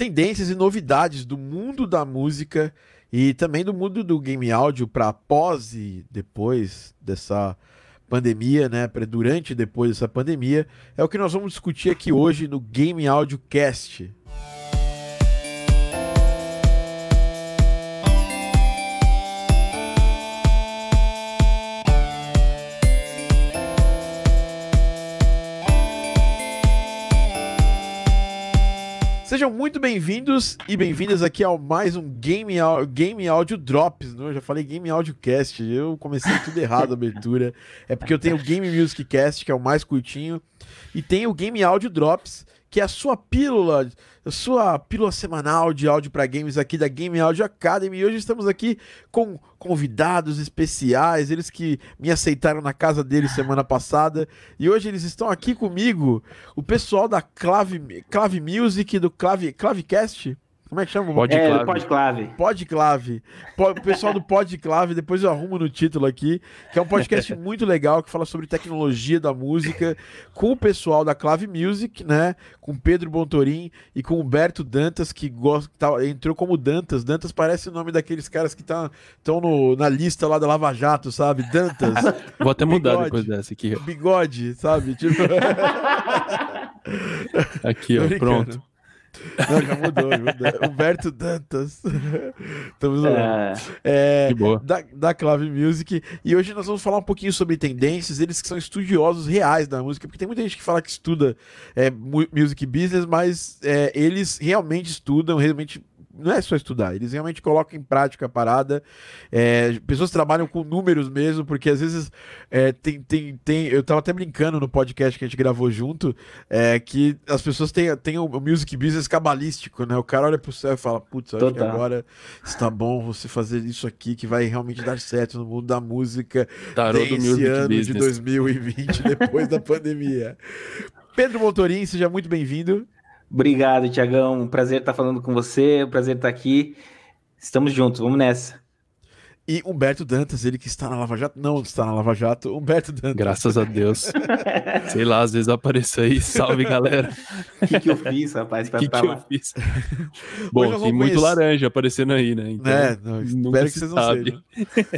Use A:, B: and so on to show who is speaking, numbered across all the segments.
A: tendências e novidades do mundo da música e também do mundo do game áudio para pós e depois dessa pandemia, né? Durante e depois dessa pandemia, é o que nós vamos discutir aqui hoje no Game Audio Cast. Sejam muito bem-vindos e bem-vindas aqui ao mais um Game, Game Audio Drops. Não? Eu já falei Game Audio Cast, eu comecei tudo errado a abertura. É porque eu tenho o Game Music Cast, que é o mais curtinho, e tem o Game Audio Drops, que é a sua pílula, a sua pílula semanal de áudio para games aqui da Game Audio Academy. E hoje estamos aqui com convidados especiais, eles que me aceitaram na casa deles semana passada. E hoje eles estão aqui comigo, o pessoal da Clave, Clave Music, do Clave, Clavecast. Como é que chama?
B: Podclave. É, Podclave.
A: Podclave. O pessoal do Podclave, depois eu arrumo no título aqui, que é um podcast muito legal que fala sobre tecnologia da música, com o pessoal da Clave Music, né? Com Pedro Bontorim e com Humberto Dantas, que gosta, tá, entrou como Dantas. Dantas parece o nome daqueles caras que estão tá, na lista lá da Lava Jato, sabe? Dantas.
C: Vou até mudar bigode, depois dessa aqui.
A: Bigode, sabe? Tipo...
C: aqui, ó, pronto.
A: Não, já mudou, mudou. Humberto Dantas. Estamos é... é que boa. Da, da Clave Music. E hoje nós vamos falar um pouquinho sobre tendências, eles que são estudiosos reais da música, porque tem muita gente que fala que estuda é, music business, mas é, eles realmente estudam, realmente não é só estudar, eles realmente colocam em prática a parada. É, pessoas trabalham com números mesmo, porque às vezes é, tem, tem, tem. Eu tava até brincando no podcast que a gente gravou junto, é, que as pessoas têm, têm o, music business cabalístico, né? O cara olha pro céu e fala: Putz, acho que agora está bom você fazer isso aqui que vai realmente dar certo no mundo da música
C: Tarô do
A: esse ano business. de 2020, depois da pandemia. Pedro Motorim, seja muito bem-vindo.
B: Obrigado, Tiagão. Um prazer estar falando com você, um prazer estar aqui. Estamos juntos, vamos nessa.
A: E Humberto Dantas, ele que está na Lava Jato, não está na Lava Jato, Humberto Dantas.
C: Graças a Deus. Sei lá, às vezes apareço aí. Salve, galera.
B: O que, que eu fiz, rapaz?
C: O que, que eu fiz? Bom, tem conhecer... muito laranja aparecendo aí, né?
A: Então, é, não, espero que vocês não sabe. sejam.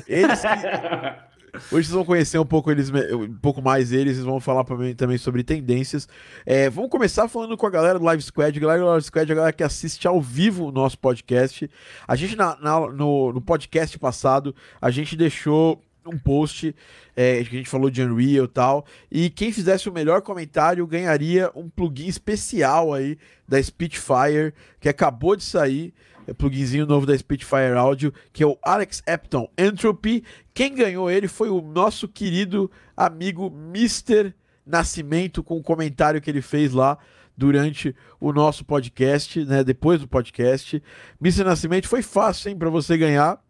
A: Eles que... Hoje vocês vão conhecer um pouco eles, um pouco mais eles, eles vão falar mim, também sobre tendências. É, vamos começar falando com a galera do Live Squad. Galera do Live Squad é a galera que assiste ao vivo o nosso podcast. A gente, na, na no, no podcast passado, a gente deixou um post é, que a gente falou de Unreal e tal. E quem fizesse o melhor comentário ganharia um plugin especial aí da Spitfire, que acabou de sair. É pluginzinho novo da Spitfire Audio, que é o Alex Epton Entropy. Quem ganhou ele foi o nosso querido amigo Mr. Nascimento, com o comentário que ele fez lá durante o nosso podcast, né? Depois do podcast. Mr. Nascimento foi fácil, hein, para você ganhar.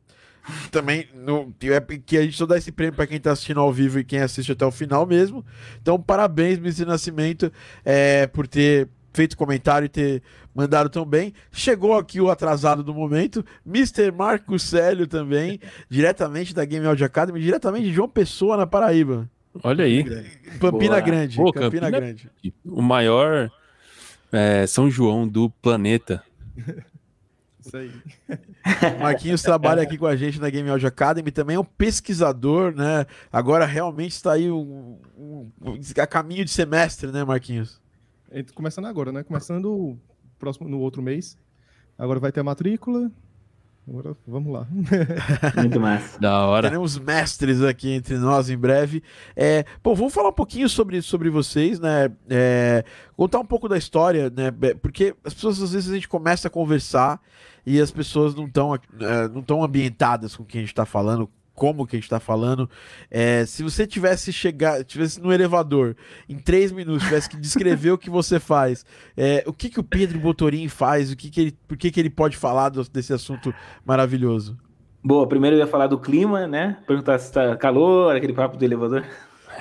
A: Também no, é que a gente só dá esse prêmio para quem está assistindo ao vivo e quem assiste até o final mesmo. Então, parabéns, Mr. Nascimento, é, por ter feito comentário e ter mandado tão bem. Chegou aqui o atrasado do momento, Mr. Marco Célio também, diretamente da Game Audio Academy, diretamente de João Pessoa, na Paraíba.
C: Olha aí.
A: Pampina Boa. Grande.
C: Pô, Campina, Campina Grande. O maior é, São João do planeta.
A: Isso aí. Marquinhos trabalha aqui com a gente na Game Audio Academy, também é um pesquisador, né? Agora realmente está aí um, um, a caminho de semestre, né, Marquinhos?
D: Começando agora, né? Começando próximo, no outro mês. Agora vai ter a matrícula. Agora vamos lá.
B: Muito massa.
C: Da hora.
A: Teremos mestres aqui entre nós em breve. É, bom, vamos falar um pouquinho sobre, sobre vocês, né? É, contar um pouco da história, né? Porque as pessoas, às vezes, a gente começa a conversar e as pessoas não estão é, não tão ambientadas com o que a gente está falando, como que a gente tá falando. É, se você tivesse chegar, tivesse no elevador em três minutos, tivesse que descrever o que você faz, é, o que que o Pedro Botorim faz, o que que ele, por que que ele pode falar do, desse assunto maravilhoso?
B: Boa, primeiro eu ia falar do clima, né? Perguntar se tá calor, aquele papo do elevador.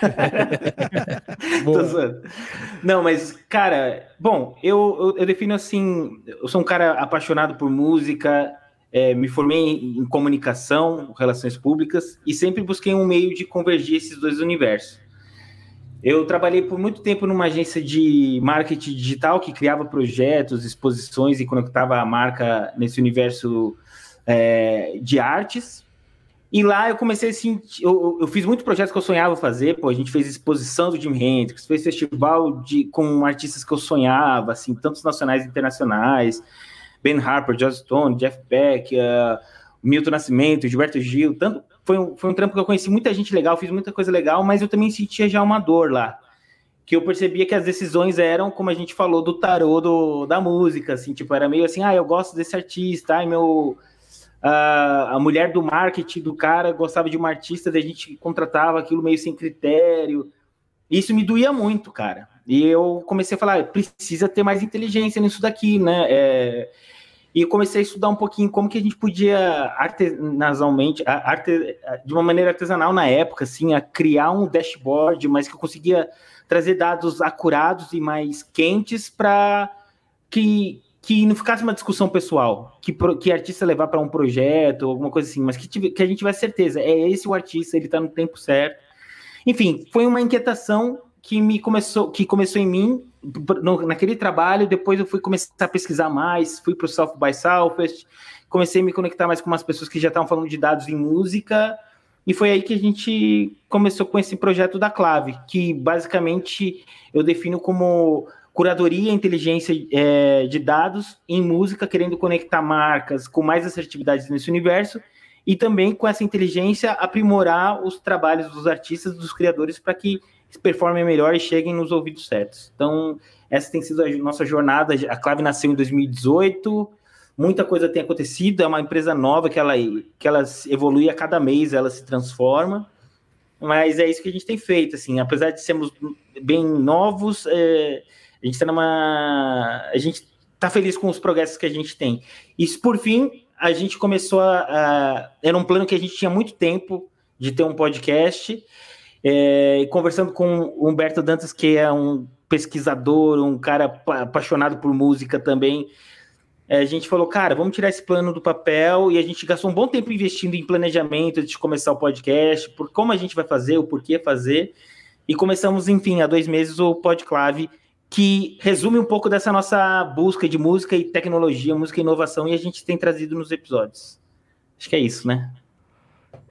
B: Não, mas, cara, bom, eu, eu, eu defino assim: eu sou um cara apaixonado por música, é, me formei em comunicação, relações públicas, e sempre busquei um meio de convergir esses dois universos. Eu trabalhei por muito tempo numa agência de marketing digital que criava projetos, exposições e conectava a marca nesse universo é, de artes. E lá eu comecei assim, eu, eu, fiz muitos projetos que eu sonhava fazer, pô, a gente fez exposição do Jim Hendrix, fez festival de, com artistas que eu sonhava, assim, tantos nacionais e internacionais, Ben Harper, Joss Stone, Jeff Beck, uh, Milton Nascimento, Gilberto Gil, tanto, foi um, foi um trampo que eu conheci muita gente legal, fiz muita coisa legal, mas eu também sentia já uma dor lá, que eu percebia que as decisões eram, como a gente falou, do tarô do, da música, assim, tipo, era meio assim, ah, eu gosto desse artista, ai, meu a, a mulher do marketing do cara gostava de uma artista, daí a gente contratava aquilo meio sem critério. Isso me doía muito, cara. E eu comecei a falar, precisa ter mais inteligência nisso daqui, né? É... E comecei a estudar um pouquinho como que a gente podia artesanalmente, arte, de uma maneira artesanal na época, assim, a criar um dashboard, mas que eu conseguia trazer dados acurados e mais quentes para que que não ficasse uma discussão pessoal, que, que artista levar para um projeto, alguma coisa assim, mas que, que a gente tivesse certeza, é esse o artista, ele está no tempo certo. Enfim, foi uma inquietação que me começou, que começou em mim no, naquele trabalho. Depois eu fui começar a pesquisar mais, fui para o South by Southwest, comecei a me conectar mais com umas pessoas que já estavam falando de dados em música. E foi aí que a gente começou com esse projeto da Clave, que basicamente eu defino como curadoria e inteligência é, de dados em música, querendo conectar marcas com mais assertividade nesse universo, e também com essa inteligência aprimorar os trabalhos dos artistas, dos criadores, para que performem melhor e cheguem nos ouvidos certos. Então, essa tem sido a nossa jornada. A Clave nasceu em 2018, muita coisa tem acontecido, é uma empresa nova que ela, que ela evolui a cada mês, ela se transforma, mas é isso que a gente tem feito, assim, apesar de sermos bem novos, é, a gente está numa. A gente está feliz com os progressos que a gente tem. E por fim, a gente começou a, a. Era um plano que a gente tinha muito tempo de ter um podcast. É, conversando com o Humberto Dantas, que é um pesquisador, um cara apaixonado por música também. É, a gente falou, cara, vamos tirar esse plano do papel e a gente gastou um bom tempo investindo em planejamento de começar o podcast, por como a gente vai fazer, o porquê fazer. E começamos, enfim, há dois meses o Podclave, que resume um pouco dessa nossa busca de música e tecnologia, música e inovação, e a gente tem trazido nos episódios. Acho que é isso, né?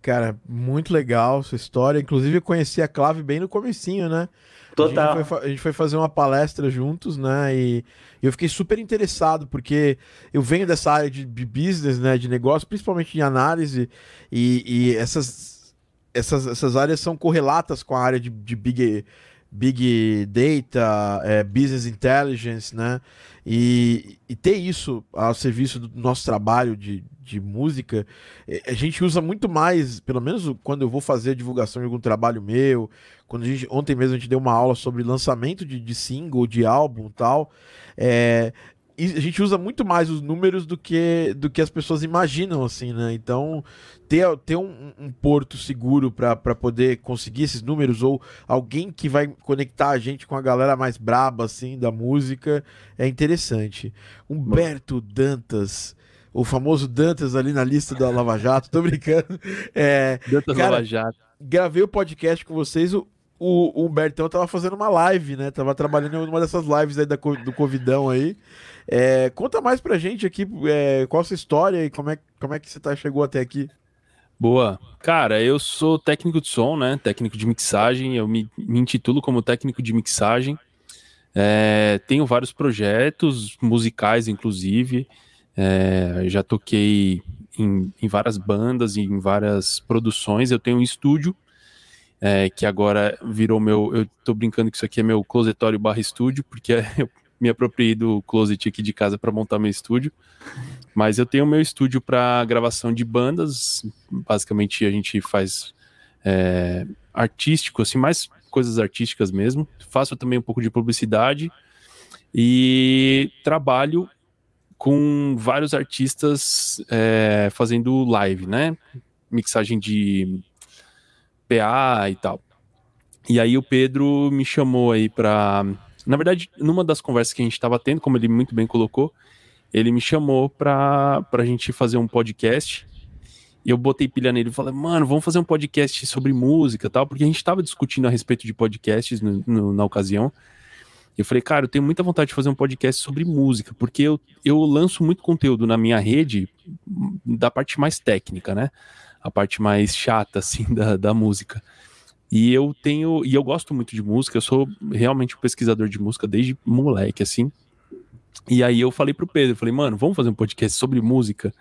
A: Cara, muito legal sua história. Inclusive, eu conheci a Clave bem no comecinho, né?
B: Total.
A: A gente, foi, a gente foi, fazer uma palestra juntos, né? E, eu fiquei super interessado, porque eu venho dessa área de, de business, né? De negócio, principalmente em análise, e, e essas, essas, essas áreas são correlatas com a área de, de big Big Data, é, Business Intelligence, né? E, e, ter isso ao serviço do nosso trabalho de, de música, é, a gente usa muito mais, pelo menos quando eu vou fazer a divulgação de algum trabalho meu, quando a gente, ontem mesmo a gente deu uma aula sobre lançamento de, de single, de álbum tal, é, a gente usa muito mais os números do que, do que as pessoas imaginam, assim, né? Então, ter, ter um, um porto seguro para poder conseguir esses números, ou alguém que vai conectar a gente com a galera mais braba, assim, da música, é interessante. Humberto Dantas, o famoso Dantas ali na lista da Lava Jato, tô brincando. É,
C: Dantas cara, Lava Jato.
A: Gravei o podcast com vocês, o, o, Humbertão tava fazendo uma live, né? Tava trabalhando em uma dessas lives aí da, do Covidão aí. É, conta mais pra gente aqui é, qual a sua história e como é, como é que você tá, chegou até aqui.
C: Boa. Cara, eu sou técnico de som, né? Técnico de mixagem. Eu me, me intitulo como técnico de mixagem. É, tenho vários projetos musicais, inclusive. É, já toquei em, em, várias bandas, em várias produções. Eu tenho um estúdio é, que agora virou meu. Eu tô brincando que isso aqui é meu closetório barra estúdio, porque eu me apropriei do closet aqui de casa para montar meu estúdio. Mas eu tenho meu estúdio para gravação de bandas. Basicamente a gente faz é, artístico, assim, mais coisas artísticas mesmo. Faço também um pouco de publicidade e trabalho com vários artistas é, fazendo live, né? Mixagem de PA e tal. E aí o Pedro me chamou aí para na verdade, numa das conversas que a gente estava tendo, como ele muito bem colocou, ele me chamou para a gente fazer um podcast. E eu botei pilha nele e falei, mano, vamos fazer um podcast sobre música tal, porque a gente estava discutindo a respeito de podcasts no, no, na ocasião. Eu falei, cara, eu tenho muita vontade de fazer um podcast sobre música, porque eu, eu lanço muito conteúdo na minha rede da parte mais técnica, né? A parte mais chata, assim, da, da música. E eu tenho, e eu gosto muito de música, eu sou realmente um pesquisador de música desde moleque, assim. E aí eu falei pro Pedro, falei, mano, vamos fazer um podcast sobre música.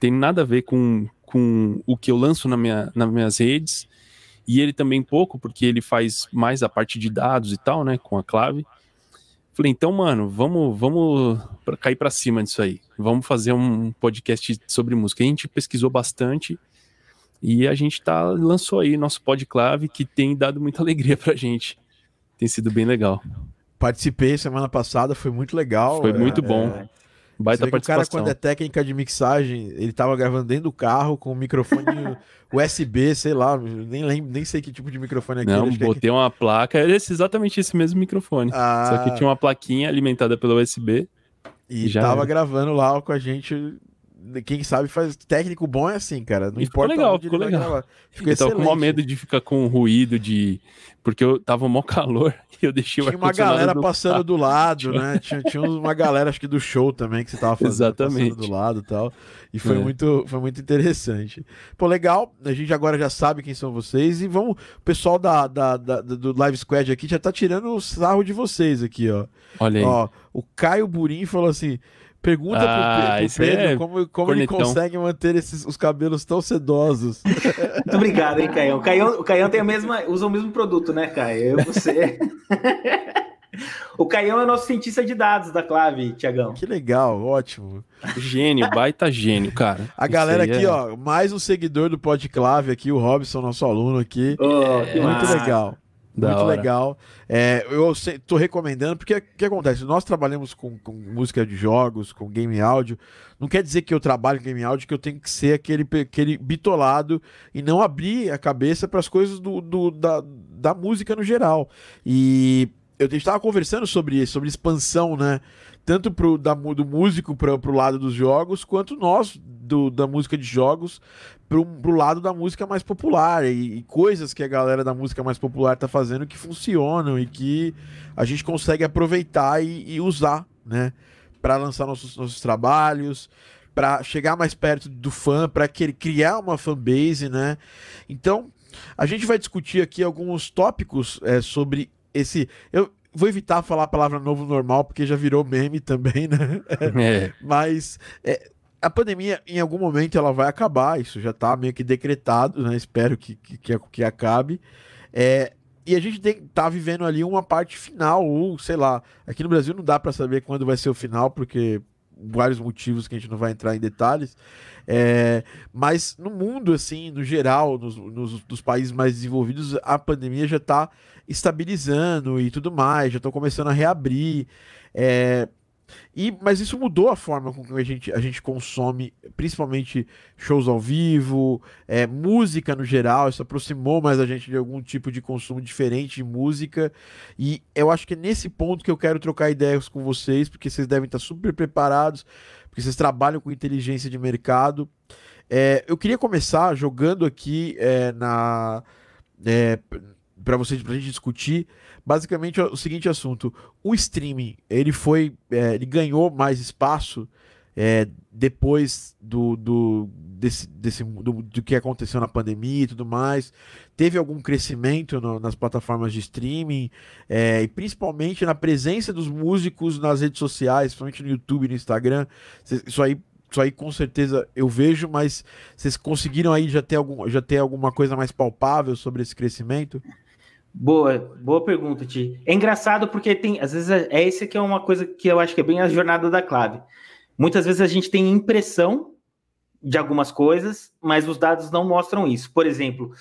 C: Tem nada a ver com, com o que eu lanço na minha, nas minhas redes. E ele também pouco, porque ele faz mais a parte de dados e tal, né, com a clave. Falei, então, mano, vamos, vamos pra cair para cima disso aí. Vamos fazer um podcast sobre música. A gente pesquisou bastante e a gente tá lançou aí nosso podclave que tem dado muita alegria pra gente. Tem sido bem legal.
A: Participei semana passada, foi muito legal.
C: Foi muito é, bom. É...
A: Baita o cara, quando é técnica de mixagem, ele tava gravando dentro do carro com um microfone USB, sei lá, nem lembro, nem sei que tipo de microfone é aquele.
C: Não, botei é... uma placa, era exatamente esse mesmo microfone. Ah... Só que tinha uma plaquinha alimentada pelo USB.
A: E, e tava era. gravando lá com a gente quem sabe faz técnico bom é assim, cara. Não e importa
C: ficou legal, ficou legal. Ficou eu tava com maior medo de ficar com ruído de porque eu tava mó calor e eu deixei
A: tinha uma galera passando carro. do lado, né? Tinha, tinha uma galera acho que do show também que você tava fazendo
C: Exatamente.
A: passando do lado, e tal. E foi é. muito foi muito interessante. Pô, legal. A gente agora já sabe quem são vocês e vamos, o pessoal da, da, da do Live Squad aqui já tá tirando o sarro de vocês aqui, ó.
C: Olha aí. Ó,
A: o Caio Burim falou assim: Pergunta ah, pro, pro Pedro é como, como ele consegue manter esses, os cabelos tão sedosos.
B: Muito obrigado, hein, Caio. O Caio, o Caio tem a mesma, usa o mesmo produto, né, Caio? Eu e você. o Caião é nosso cientista de dados da Clave, Tiagão.
A: Que legal, ótimo.
C: Gênio, baita gênio, cara.
A: A galera aqui, é... ó, mais um seguidor do Podclave aqui, o Robson, nosso aluno aqui.
B: Oh,
A: é, muito legal. Da muito hora. legal. É, eu estou recomendando, porque o que acontece? Nós trabalhamos com, com, música de jogos, com game áudio. Não quer dizer que eu trabalho com game áudio que eu tenho que ser aquele, aquele bitolado e não abrir a cabeça para as coisas do, do, da, da música no geral. E eu estava conversando sobre isso, sobre expansão, né? Tanto pro, da, do músico para o lado dos jogos, quanto nós, do, da música de jogos, pro, pro lado da música mais popular e, e, coisas que a galera da música mais popular tá fazendo que funcionam e que a gente consegue aproveitar e, e usar, né? Para lançar nossos, nossos trabalhos, para chegar mais perto do fã, para criar uma fanbase, né? Então, a gente vai discutir aqui alguns tópicos é, sobre esse. Eu, vou evitar falar a palavra novo normal, porque já virou meme também, né? É. Mas é, a pandemia, em algum momento, ela vai acabar, isso já está meio que decretado, né? Espero que, que, que acabe. É, e a gente tem, tá vivendo ali uma parte final, ou sei lá, aqui no Brasil não dá para saber quando vai ser o final, porque vários motivos que a gente não vai entrar em detalhes. É, mas no mundo, assim, no geral, nos, nos, nos países mais desenvolvidos, a pandemia já está estabilizando e tudo mais, já estão começando a reabrir. É, e, mas isso mudou a forma com que a gente, a gente consome, principalmente shows ao vivo, é, música no geral. Isso aproximou mais a gente de algum tipo de consumo diferente de música. E eu acho que é nesse ponto que eu quero trocar ideias com vocês, porque vocês devem estar super preparados, porque vocês trabalham com inteligência de mercado. É, eu queria começar jogando aqui é, na. É, para vocês, pra gente discutir basicamente o seguinte assunto: o streaming ele foi, é, ele ganhou mais espaço é, depois do, do desse, desse do, do, que aconteceu na pandemia e tudo mais. Teve algum crescimento no, nas plataformas de streaming é, e principalmente na presença dos músicos nas redes sociais, principalmente no YouTube no Instagram. Isso aí isso aí com certeza eu vejo, mas vocês conseguiram aí já ter, algum, já ter alguma coisa mais palpável sobre esse crescimento?
B: Boa, boa pergunta, Ti. É engraçado porque tem, às vezes, é, é esse que é uma coisa que eu acho que é bem a jornada da clave. Muitas vezes a gente tem impressão de algumas coisas, mas os dados não mostram isso. Por exemplo,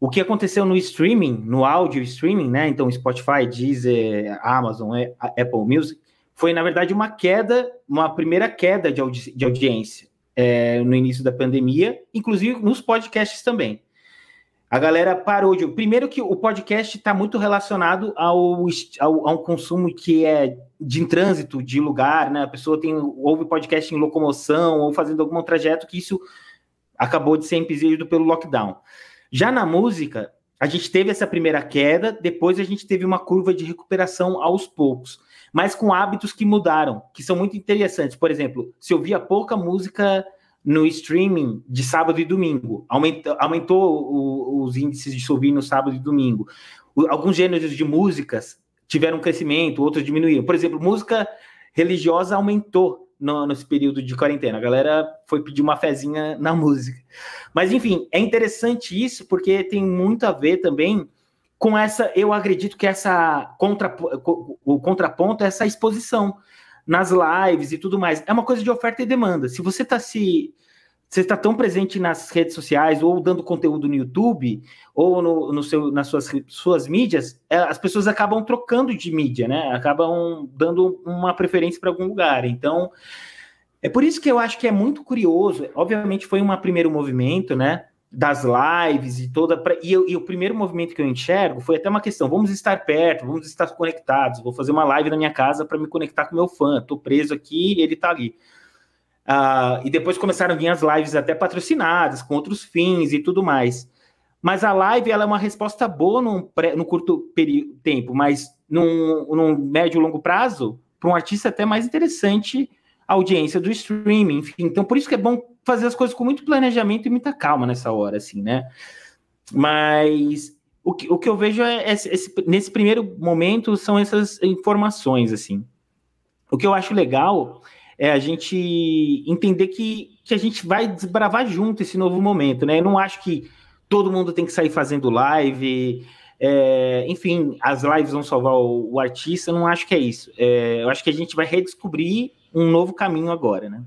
B: o que aconteceu no streaming, no áudio streaming, né? Então, Spotify, Deezer, Amazon, é, Apple Music, foi, na verdade, uma queda, uma primeira queda de, audi de audiência é, no início da pandemia, inclusive nos podcasts também. A galera parou de. Primeiro que o podcast está muito relacionado ao, ao, a um consumo que é de trânsito, de lugar, né? A pessoa tem ouve podcast em locomoção ou fazendo algum trajeto que isso acabou de ser impedido pelo lockdown. Já na música, a gente teve essa primeira queda, depois a gente teve uma curva de recuperação aos poucos, mas com hábitos que mudaram, que são muito interessantes. Por exemplo, se ouvia pouca música no streaming de sábado e domingo, aumentou, aumentou o, os índices de se ouvir no sábado e domingo. O, alguns gêneros de músicas tiveram um crescimento, outros diminuíram. Por exemplo, música religiosa aumentou no, nesse período de quarentena. A galera foi pedir uma fezinha na música. Mas, enfim, é interessante isso porque tem muito a ver também com essa. Eu acredito que essa contra, o contraponto é essa exposição nas lives e tudo mais. É uma coisa de oferta e demanda. Se você está se você está tão presente nas redes sociais ou dando conteúdo no YouTube ou no, no seu, nas suas, suas mídias, é, as pessoas acabam trocando de mídia, né? Acabam dando uma preferência para algum lugar. Então, é por isso que eu acho que é muito curioso. Obviamente, foi um primeiro movimento, né? Das lives e toda. E, e, o primeiro movimento que eu enxergo foi até uma questão: vamos estar perto, vamos estar conectados. Vou fazer uma live na minha casa para me conectar com meu fã. Estou preso aqui, ele está ali. Uh, e depois começaram a vir as lives até patrocinadas, com outros fins e tudo mais. Mas a live ela é uma resposta boa num, pré, curto período, tempo, mas num, num médio e longo prazo, para um artista é até mais interessante a audiência do streaming, enfim. Então, por isso que é bom fazer as coisas com muito planejamento e muita calma nessa hora, assim, né? Mas o que, o que eu vejo é esse, esse, nesse primeiro momento são essas informações, assim. O que eu acho legal é a gente entender que, que a gente vai desbravar junto esse novo momento, né? Eu não acho que todo mundo tem que sair fazendo live, é, enfim, as lives vão salvar o, o, artista, eu não acho que é isso. É, eu acho que a gente vai redescobrir um novo caminho agora, né?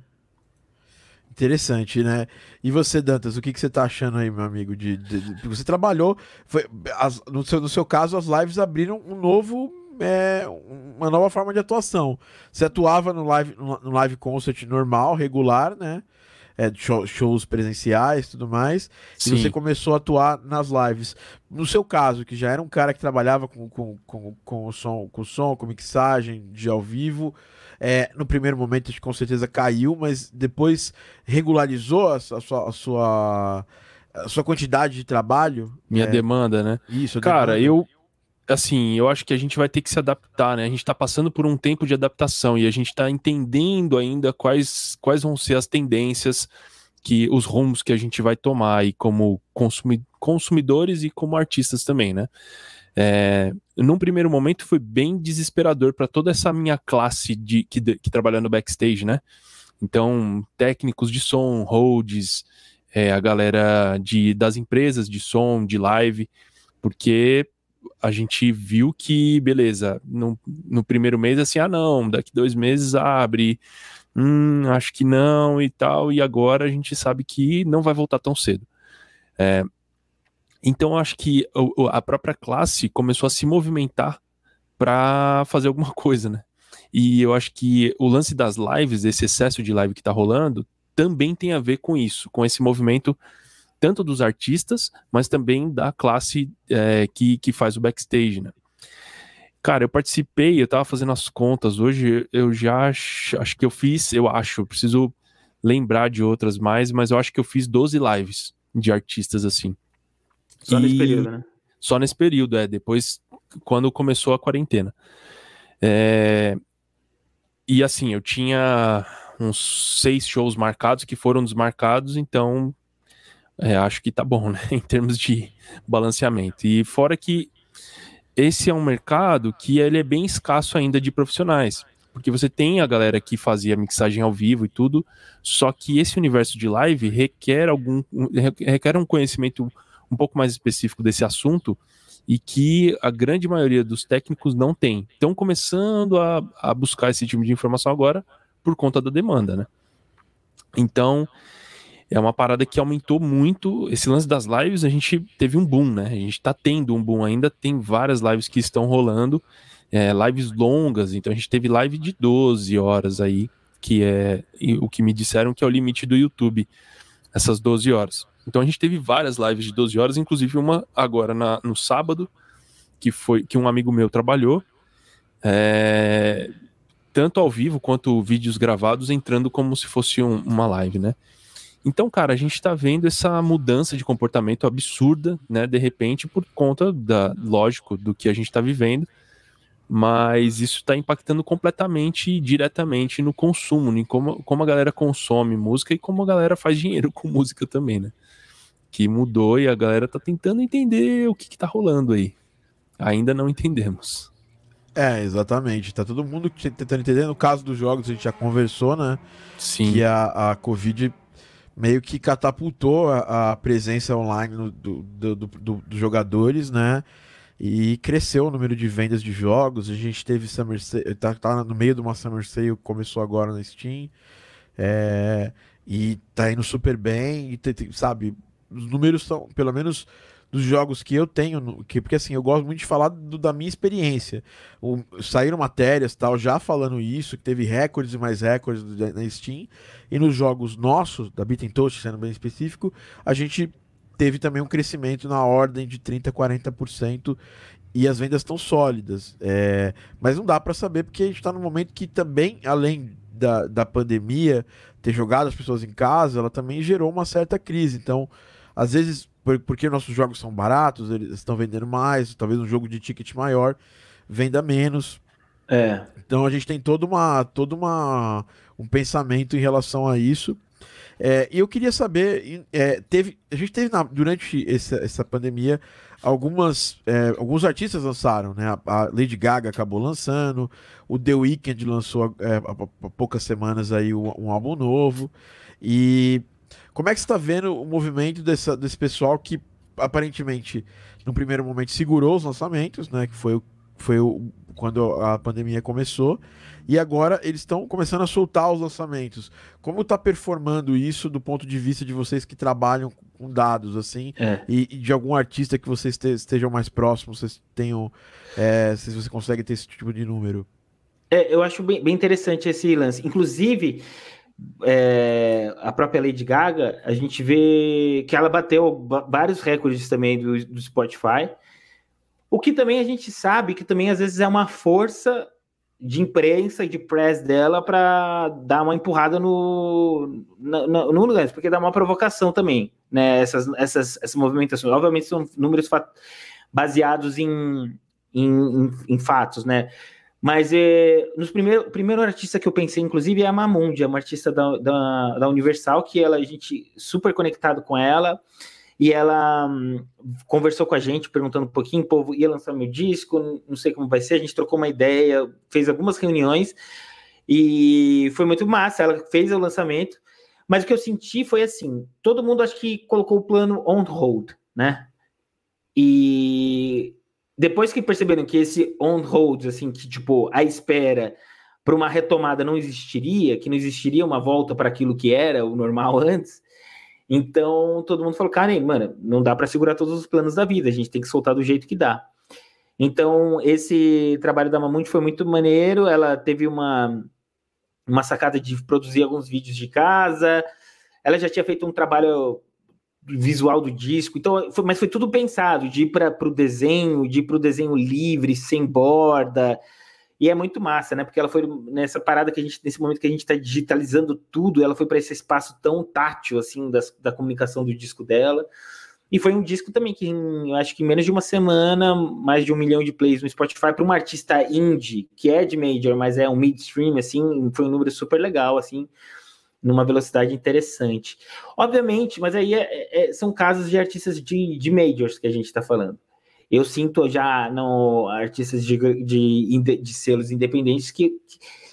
A: Interessante, né? E você, Dantas, o que, que você tá achando aí, meu amigo? De, de, de você trabalhou, foi, as, no, seu, no seu caso, as lives abriram um novo é, uma nova forma de atuação. Você atuava no live, no live concert normal, regular, né? É, show, shows presenciais tudo mais. Sim. E você começou a atuar nas lives. No seu caso, que já era um cara que trabalhava com, com, com, com o som, com som, com mixagem de ao vivo. É, no primeiro momento, com certeza caiu, mas depois regularizou a, sua, a sua a sua quantidade de trabalho.
C: Minha é... demanda, né?
A: Isso,
C: cara, demanda. eu assim, eu acho que a gente vai ter que se adaptar, né? A gente está passando por um tempo de adaptação e a gente está entendendo ainda quais, quais vão ser as tendências que os rumos que a gente vai tomar e como consumi consumidores e como artistas também, né? É, num primeiro momento foi bem desesperador para toda essa minha classe de que, que trabalha no backstage, né? Então, técnicos de som, holds, é, a galera de, das empresas de som, de live, porque a gente viu que, beleza, no, no primeiro mês, assim, ah, não, daqui dois meses abre, hum, acho que não e tal, e agora a gente sabe que não vai voltar tão cedo. É, então, acho que a própria classe começou a se movimentar para fazer alguma coisa, né? E eu acho que o lance das lives, esse excesso de live que tá rolando, também tem a ver com isso, com esse movimento tanto dos artistas, mas também da classe é, que, que faz o backstage, né? Cara, eu participei, eu tava fazendo as contas hoje, eu já acho, acho que eu fiz, eu acho, preciso lembrar de outras mais, mas eu acho que eu fiz 12 lives de artistas assim.
B: Só e... nesse período, né?
C: Só nesse período, é, depois, quando começou a quarentena. É... E assim, eu tinha uns seis shows marcados que foram desmarcados, então é, acho que tá bom, né? Em termos de balanceamento. E fora que esse é um mercado que ele é bem escasso ainda de profissionais. Porque você tem a galera que fazia mixagem ao vivo e tudo, só que esse universo de live requer algum requer um conhecimento um pouco mais específico desse assunto e que a grande maioria dos técnicos não tem. Estão começando a, a buscar esse tipo de informação agora por conta da demanda, né? Então, é uma parada que aumentou muito. Esse lance das lives, a gente teve um boom, né? A gente tá tendo um boom ainda, tem várias lives que estão rolando, é, lives longas, então a gente teve live de 12 horas aí, que é o que me disseram que é o limite do YouTube, essas 12 horas. Então a gente teve várias lives de 12 horas, inclusive uma agora na, no sábado, que foi que um amigo meu trabalhou. É, tanto ao vivo quanto vídeos gravados entrando como se fosse um, uma live, né? Então, cara, a gente está vendo essa mudança de comportamento absurda, né? De repente, por conta da, lógico, do que a gente está vivendo, mas isso está impactando completamente e diretamente no consumo, em como, como a galera consome música e como a galera faz dinheiro com música também, né? Que mudou e a galera tá tentando entender o que, que tá rolando aí. Ainda não entendemos.
A: É, exatamente. Tá todo mundo tentando entender. No caso dos jogos, a gente já conversou, né?
C: Sim.
A: Que a, a Covid meio que catapultou a, a presença online no, do, do, do, dos jogadores, né? E cresceu o número de vendas de jogos. A gente teve Summer Sale, tá, tá no meio de uma Summer Sale, começou agora na Steam. É, e tá indo super bem. E, sabe, os números são, pelo menos dos jogos que eu tenho, que, porque assim, eu gosto muito de falar do, da minha experiência. O, saíram matérias tal, já falando isso, que teve recordes e mais recordes na Steam. E nos jogos nossos, da Beat Toast, sendo bem específico, a gente teve também um crescimento na ordem de 30%, 40% e as vendas estão sólidas. É, mas não dá para saber, porque a gente está num momento que também, além da, da pandemia ter jogado as pessoas em casa, ela também gerou uma certa crise. Então, às vezes porque nossos jogos são baratos, eles estão vendendo mais, talvez um jogo de ticket maior venda menos.
B: É.
A: Então a gente tem todo uma, todo uma um pensamento em relação a isso. É, e eu queria saber, é, teve, a gente teve na, durante essa, essa pandemia algumas, é, alguns artistas lançaram, né? A, Lady Gaga acabou lançando, o The Weeknd lançou é, há poucas semanas aí um, um álbum novo e como é que você está vendo o movimento dessa, desse pessoal que aparentemente, no primeiro momento, segurou os lançamentos, né? Que foi, foi o, quando a pandemia começou. E agora eles estão começando a soltar os lançamentos. Como está performando isso do ponto de vista de vocês que trabalham com dados, assim,
B: é.
A: e, e, de algum artista que vocês estejam mais próximos, vocês tenham. É, se você consegue ter esse tipo de número?
B: É, eu acho bem, bem interessante esse lance. Inclusive, é, a própria Lady Gaga, a gente vê que ela bateu vários recordes também do, do Spotify. O que também a gente sabe que também às vezes é uma força de imprensa e de press dela para dar uma empurrada no, no, no porque dá uma provocação também, né? Essas, essas, essas movimentações, obviamente, são números baseados em, em, em, em fatos, né? Mas é, nos primeiro, primeiro artista que eu pensei, inclusive, é a Mamundi, é uma artista da, da, da, Universal, que ela, a gente super conectado com ela, e ela hum, conversou com a gente, perguntando um pouquinho, povo, ia lançar meu disco, não sei como vai ser, a gente trocou uma ideia, fez algumas reuniões, e foi muito massa, ela fez o lançamento, mas o que eu senti foi assim, todo mundo acho que colocou o plano on hold, né? E depois que perceberam que esse on hold, assim, que tipo, a espera para uma retomada não existiria, que não existiria uma volta para aquilo que era o normal antes, então todo mundo falou, cara, mano, não dá para segurar todos os planos da vida, a gente tem que soltar do jeito que dá. Então, esse trabalho da Mamute foi muito maneiro, ela teve uma, uma sacada de produzir alguns vídeos de casa, ela já tinha feito um trabalho visual do disco. Então, foi, mas foi tudo pensado, de ir para o desenho, de ir para o desenho livre, sem borda. E é muito massa, né? Porque ela foi nessa parada que a gente, nesse momento que a gente está digitalizando tudo, ela foi para esse espaço tão tátil, assim, das, da comunicação do disco dela. E foi um disco também que, em, eu acho que em menos de uma semana, mais de um milhão de plays no Spotify para um artista indie, que é de major, mas é um midstream, assim, foi um número super legal, assim numa velocidade interessante. Obviamente, mas aí é, é, é, são casos de artistas de, de majors que a gente está falando. Eu sinto já artistas de, de, de selos independentes que,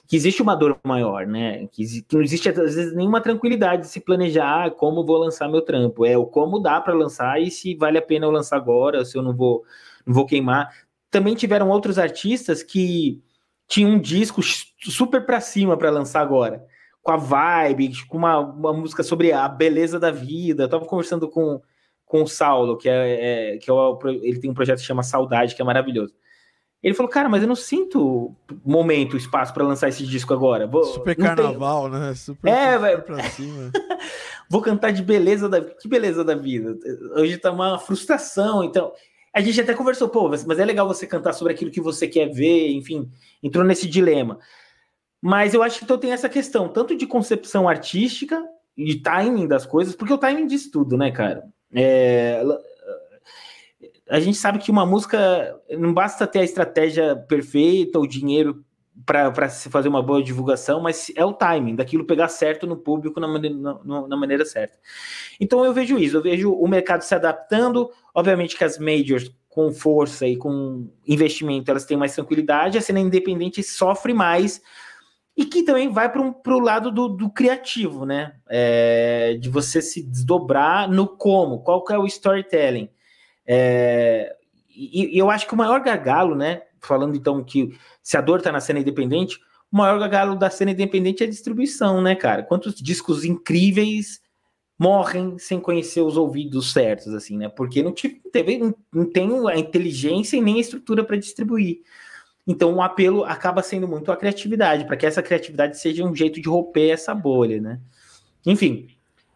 B: que, existe uma dor maior, né? Que, que, não existe às vezes nenhuma tranquilidade de se planejar como vou lançar meu trampo. É o como dá para lançar e se vale a pena eu lançar agora, se eu não vou, não vou queimar. Também tiveram outros artistas que tinham um disco super para cima para lançar agora com a vibe, com uma, uma música sobre a beleza da vida. Eu tava conversando com, com o Saulo, que é, é que é o, ele tem um projeto que chama Saudade, que é maravilhoso. Ele falou, cara, mas eu não sinto momento, espaço para lançar esse disco agora. Vou,
A: super carnaval, tem... né?
B: Super, é, cima. Vou cantar de beleza da Que beleza da vida. Hoje tá uma frustração, então. A gente até conversou, pô, mas é legal você cantar sobre aquilo que você quer ver, enfim, entrou nesse dilema. Mas eu acho que então tem essa questão, tanto de concepção artística, de timing das coisas, porque o timing diz tudo, né, cara? É, a gente sabe que uma música não basta ter a estratégia perfeita, o dinheiro para se fazer uma boa divulgação, mas é o timing daquilo pegar certo no público na maneira, na, na maneira certa. Então eu vejo isso, eu vejo o mercado se adaptando, obviamente que as majors com força e com investimento elas têm mais tranquilidade, a cena independente sofre mais e que também vai para o lado do, do, criativo, né? É, de você se desdobrar no como, qual que é o storytelling. É, e, e, eu acho que o maior gargalo, né? Falando então que se a dor está na cena independente, o maior gargalo da cena independente é a distribuição, né, cara? Quantos discos incríveis morrem sem conhecer os ouvidos certos, assim, né? Porque não, teve, não tem a inteligência e nem a estrutura para distribuir. Então, o apelo acaba sendo muito a criatividade, para que essa criatividade seja um jeito de romper essa bolha, né? Enfim,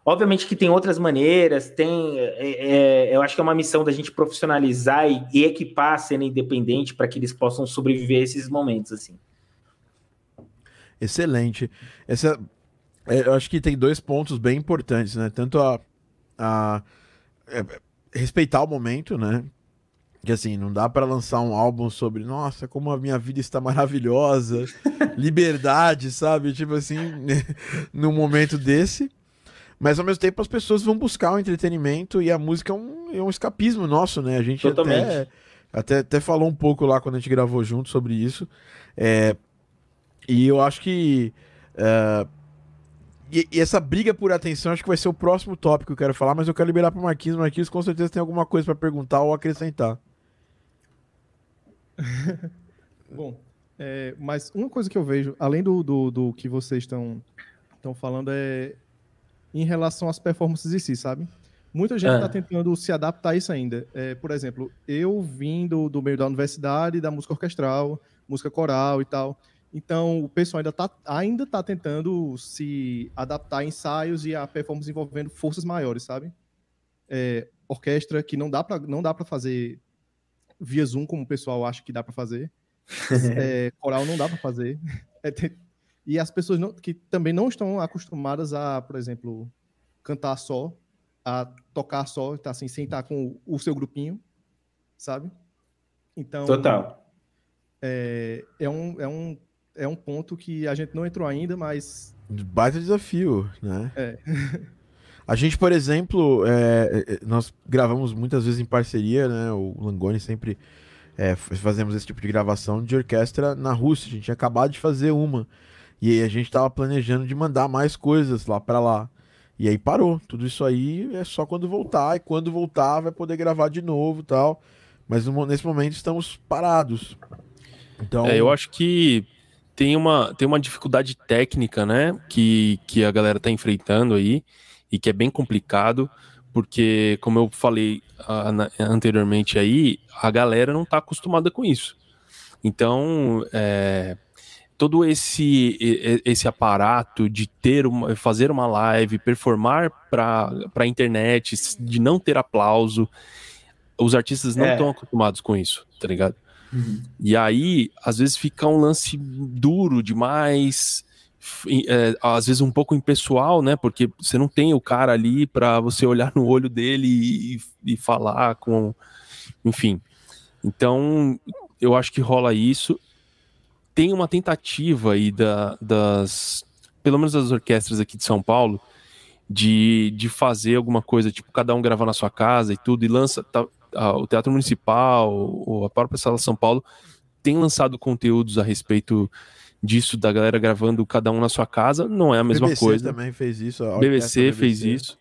B: obviamente que tem outras maneiras, tem. É, é, eu acho que é uma missão da gente profissionalizar e, e equipar a cena independente para que eles possam sobreviver a esses momentos, assim.
A: Excelente. Essa, é, eu acho que tem dois pontos bem importantes, né? Tanto a, a é, respeitar o momento, né? Que assim, não dá para lançar um álbum sobre, nossa, como a minha vida está maravilhosa, liberdade, sabe? Tipo assim, num momento desse. Mas ao mesmo tempo as pessoas vão buscar o entretenimento e a música é um, é um escapismo nosso, né? A gente até, até, até falou um pouco lá quando a gente gravou junto sobre isso. É, e eu acho que. Uh, e, e, essa briga por atenção acho que vai ser o próximo tópico que eu quero falar, mas eu quero liberar para o Marquinhos. Marquinhos com certeza tem alguma coisa para perguntar ou acrescentar.
D: Bom, é, mas uma coisa que eu vejo, além do, do, do que vocês estão falando, é em relação às performances em si, sabe? Muita gente está é. tentando se adaptar a isso ainda. É, por exemplo, eu vim do, do meio da universidade, da música orquestral, música coral e tal. Então, o pessoal ainda está ainda tá tentando se adaptar a ensaios e a performance envolvendo forças maiores, sabe? É, orquestra que não dá para não dá para fazer via Zoom, como o pessoal acha que dá para fazer. é, coral não dá para fazer. É, e as pessoas não, que também não estão acostumadas a, por exemplo, cantar só, a tocar só, tá assim, sem estar com o, o seu grupinho, sabe? Então.
B: Total.
D: É, é, um, é, um, é um ponto que a gente não entrou ainda, mas.
A: Baita desafio, né?
D: É.
A: A gente, por exemplo, é, é, nós gravamos muitas vezes em parceria, né? O Langoni sempre é, fazemos esse tipo de gravação de orquestra na Rússia. A gente tinha acabado de fazer uma. E aí a gente tava planejando de mandar mais coisas lá para lá. E aí parou. Tudo isso aí é só quando voltar. E quando voltar vai poder gravar de novo tal. Mas nesse momento estamos parados.
C: Então... É, eu acho que tem uma, tem uma dificuldade técnica, né? Que, que a galera tá enfrentando aí e que é bem complicado, porque, como eu falei anteriormente aí, a galera não está acostumada com isso. Então, é, todo esse, esse aparato de ter uma, fazer uma live, performar para a internet, de não ter aplauso, os artistas não estão é. acostumados com isso, tá ligado? Uhum. E aí, às vezes fica um lance duro demais, é, às vezes um pouco impessoal, né? Porque você não tem o cara ali para você olhar no olho dele e, e, falar com. Enfim. Então, eu acho que rola isso. Tem uma tentativa aí da, das. Pelo menos das orquestras aqui de São Paulo, de, de fazer alguma coisa, tipo, cada um gravar na sua casa e tudo, e lança. Tá, a, o Teatro Municipal, ou a própria Sala São Paulo, tem lançado conteúdos a respeito disso, da galera gravando cada um na sua casa, não é a mesma BBC coisa.
A: também fez isso.
C: A BBC, BBC fez isso.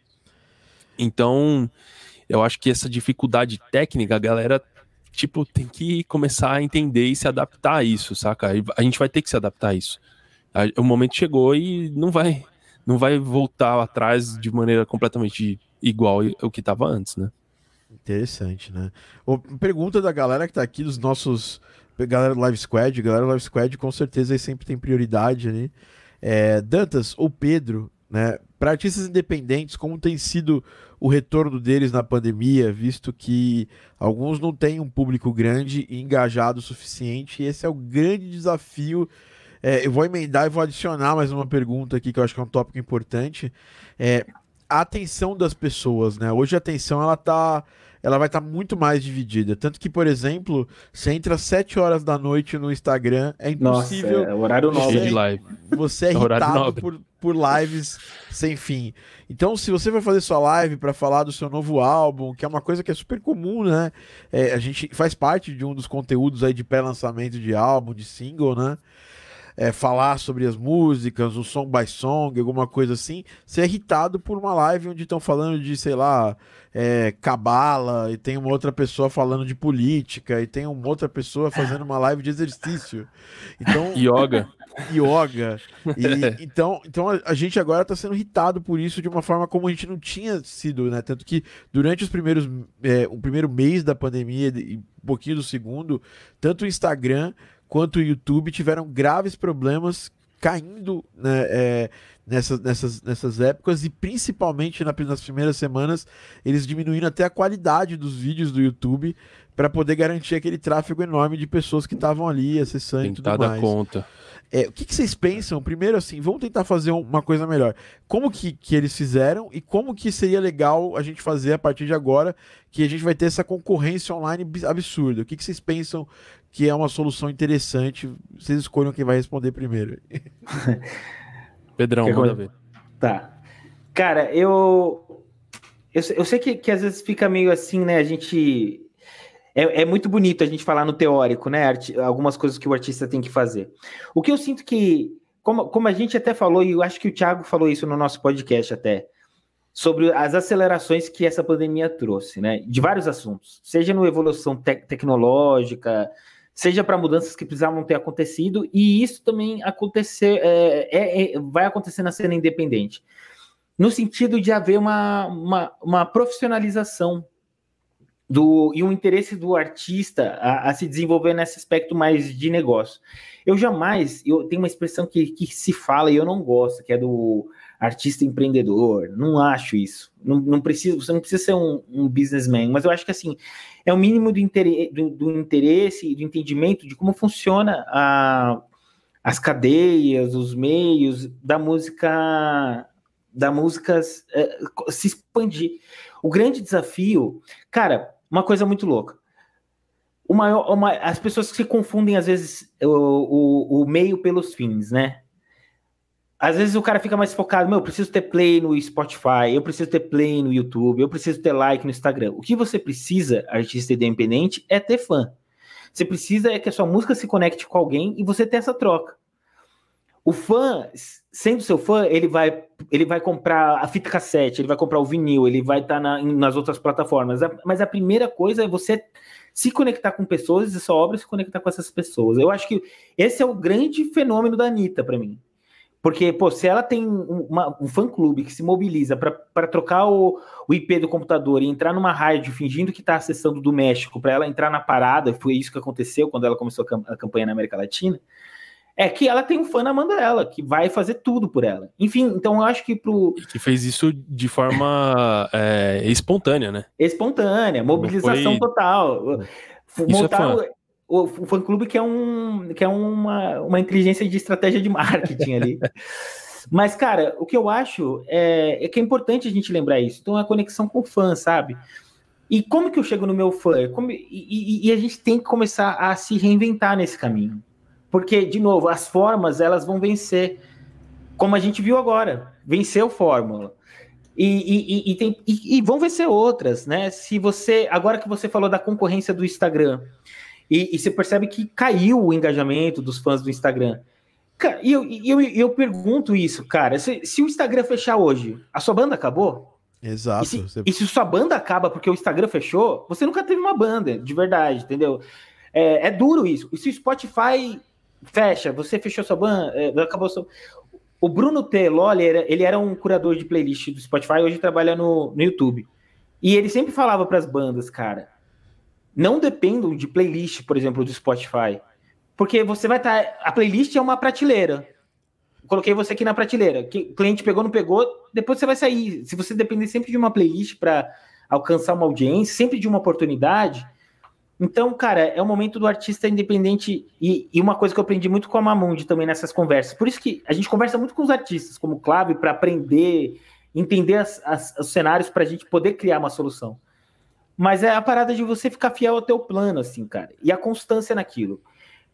C: Então, eu acho que essa dificuldade técnica, a galera, tipo, tem que começar a entender e se adaptar a isso, saca? A gente vai ter que se adaptar a isso. O momento chegou e não vai, não vai voltar atrás de maneira completamente igual ao que estava antes, né?
A: Interessante, né? pergunta da galera que tá aqui, dos nossos galera do Live Squad, galera do Live Squad com certeza sempre tem prioridade ali. É, Dantas ou Pedro, né? Para artistas independentes, como tem sido o retorno deles na pandemia, visto que alguns não têm um público grande e engajado o suficiente, e esse é o grande desafio É, eu vou emendar e vou adicionar mais uma pergunta aqui que eu acho que é um tópico importante. É, a atenção das pessoas, né? Hoje a atenção ela tá ela vai estar tá muito mais dividida. Tanto que, por exemplo, você entra às 7 horas da noite no Instagram, é impossível. Nossa,
B: é horário nobre
A: de
C: live.
A: Você é, é irritado por, por lives sem fim. Então, se você vai fazer sua live para falar do seu novo álbum, que é uma coisa que é super comum, né? É, a gente faz parte de um dos conteúdos aí de pré-lançamento de álbum, de single, né? É, falar sobre as músicas, o song by song, alguma coisa assim, ser é irritado por uma live onde estão falando de, sei lá, é, cabala, e tem uma outra pessoa falando de política, e tem uma outra pessoa fazendo uma live de exercício. Então,
C: yoga.
A: Yoga. E, então, então a, gente agora está sendo irritado por isso de uma forma como a gente não tinha sido, né? Tanto que durante os primeiros, é, o primeiro mês da pandemia e um pouquinho do segundo, tanto o Instagram quanto o YouTube tiveram graves problemas caindo né, é, nessas, nessas, nessas épocas e principalmente nas primeiras semanas eles diminuindo até a qualidade dos vídeos do YouTube para poder garantir aquele tráfego enorme de pessoas que estavam ali acessando Tem e tudo mais.
C: conta.
A: É, o que, que, vocês pensam? Primeiro, assim, vamos tentar fazer uma coisa melhor. Como que, que eles fizeram e como que seria legal a gente fazer a partir de agora que a gente vai ter essa concorrência online absurda? O que, que vocês pensam que é uma solução interessante? Vocês escolham quem vai responder primeiro.
C: Pedrão, manda ver.
B: Tá. Cara, eu, eu, eu sei que, que às vezes fica meio assim, né? A gente é, é, muito bonito a gente falar no teórico, né? Arti algumas coisas que o artista tem que fazer. O que eu sinto que, como, como a gente até falou, e eu acho que o Thiago falou isso no nosso podcast até, sobre as acelerações que essa pandemia trouxe, né? De vários assuntos, seja no evolução te tecnológica, seja para mudanças que precisavam ter acontecido, e isso também acontecer, é, é, é, vai acontecer na cena independente. No sentido de haver uma, uma, uma profissionalização do, e um interesse do artista a, a, se desenvolver nesse aspecto mais de negócio. Eu jamais, eu tenho uma expressão que, que se fala e eu não gosto, que é do artista empreendedor. Não acho isso. Não, não precisa, você não precisa ser um, um businessman, mas eu acho que assim é o mínimo do, interesse, do, do interesse do entendimento de como funciona a, as cadeias, os meios da música da música é, se expandir. O grande desafio, cara, uma coisa muito louca. O maior, uma, as pessoas que se confundem, às vezes, o, o, o, meio pelos fins, né? Às vezes o cara fica mais focado, meu, eu preciso ter play no Spotify, eu preciso ter play no YouTube, eu preciso ter like no Instagram. O que você precisa, artista independente, é ter fã. Você precisa é que a sua música se conecte com alguém e você ter essa troca. O fã, sendo seu fã, ele vai, ele vai comprar a fita cassete, ele vai comprar o vinil, ele vai estar tá na, nas outras plataformas. Mas a primeira coisa é você se conectar com pessoas e sua obra se conectar com essas pessoas. Eu acho que esse é o grande fenômeno da Anitta para mim. Porque, pô, se ela tem uma, um fã-clube que se mobiliza para trocar o, o, IP do computador e entrar numa rádio fingindo que está acessando do México para ela entrar na parada, foi isso que aconteceu quando ela começou a, campanha na América Latina, é que ela tem um fã na mão dela, que vai fazer tudo por ela. Enfim, então eu acho que pro.
C: Que fez isso de forma é, espontânea, né?
B: Espontânea, mobilização foi... total. Isso Montaram é o, o fã clube que é, um, que é uma, uma inteligência de estratégia de marketing ali. Mas, cara, o que eu acho é, é que é importante a gente lembrar isso. Então, a conexão com o fã, sabe? E como que eu chego no meu fã? Como, e, e, e a gente tem que começar a se reinventar nesse caminho. Porque, de novo, as formas elas vão vencer, como a gente viu agora, venceu fórmula. E, e, e, tem, e, vão vencer outras, né? Se você. Agora que você falou da concorrência do Instagram, e, você percebe que caiu o engajamento dos fãs do Instagram. E eu, eu, eu, pergunto isso, cara. Se, se, o Instagram fechar hoje, a sua banda acabou?
A: Exato.
B: E se, você... e se sua banda acaba porque o Instagram fechou, você nunca teve uma banda, de verdade, entendeu? É, é duro isso. E se o Spotify fecha, você fechou sua banda, é, acabou sua... O Bruno T. Lolli, ele era um curador de playlist do Spotify, hoje trabalha no, no YouTube. E ele sempre falava para as bandas, cara, não dependam de playlist, por exemplo, do Spotify. Porque você vai estar. Tá, a playlist é uma prateleira. Coloquei você aqui na prateleira. O cliente pegou, não pegou, depois você vai sair. Se você depender sempre de uma playlist para alcançar uma audiência, sempre de uma oportunidade, Então, cara, é o momento do artista independente e, e, uma coisa que eu aprendi muito com a Mamundi também nessas conversas. Por isso que a gente conversa muito com os artistas, como Clave, para aprender, entender as, as, os cenários para a gente poder criar uma solução. Mas é a parada de você ficar fiel ao teu plano, assim, cara, e a constância naquilo.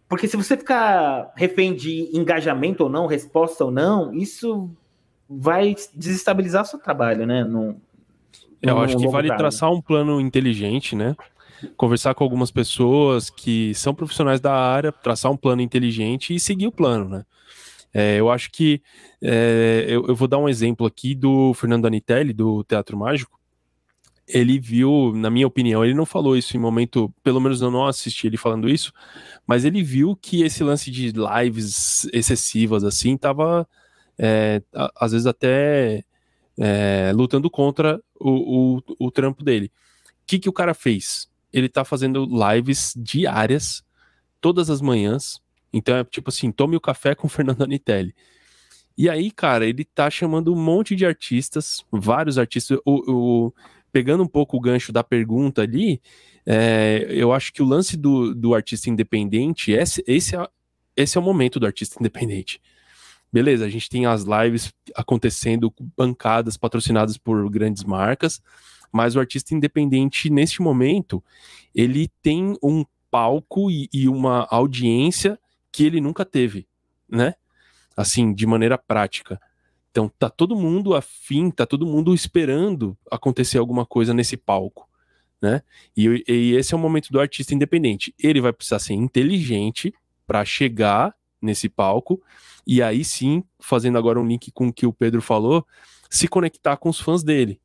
B: Porque se você ficar refém de engajamento ou não, resposta ou não, isso vai desestabilizar seu trabalho, né? No,
C: eu acho que vale traçar um plano inteligente, né? Conversar com algumas pessoas que são profissionais da área, traçar um plano inteligente e seguir o plano, né? É, eu acho que é, eu, eu, vou dar um exemplo aqui do Fernando Anitelli, do Teatro Mágico. Ele viu, na minha opinião, ele não falou isso em momento, pelo menos eu não assisti ele falando isso, mas ele viu que esse lance de lives excessivas assim tava é, às vezes até é, lutando contra o, o, o trampo dele. O que, que o cara fez? Ele tá fazendo lives diárias, todas as manhãs. Então é tipo assim, tome o café com o Fernando Anitelli. E aí, cara, ele tá chamando um monte de artistas, vários artistas. O, o pegando um pouco o gancho da pergunta ali, é, eu acho que o lance do, do artista independente, esse, esse, é, esse é o momento do artista independente beleza, a gente tem as lives acontecendo, bancadas patrocinadas por grandes marcas, mas o artista independente, neste momento, ele tem um palco e, e uma audiência que ele nunca teve, né? Assim, de maneira prática. Então, tá todo mundo afim, tá todo mundo esperando acontecer alguma coisa nesse palco, né? E, e esse é o momento do artista independente. Ele vai precisar ser inteligente para chegar nesse palco e aí sim, fazendo agora um link com o que o Pedro falou, se conectar com os fãs dele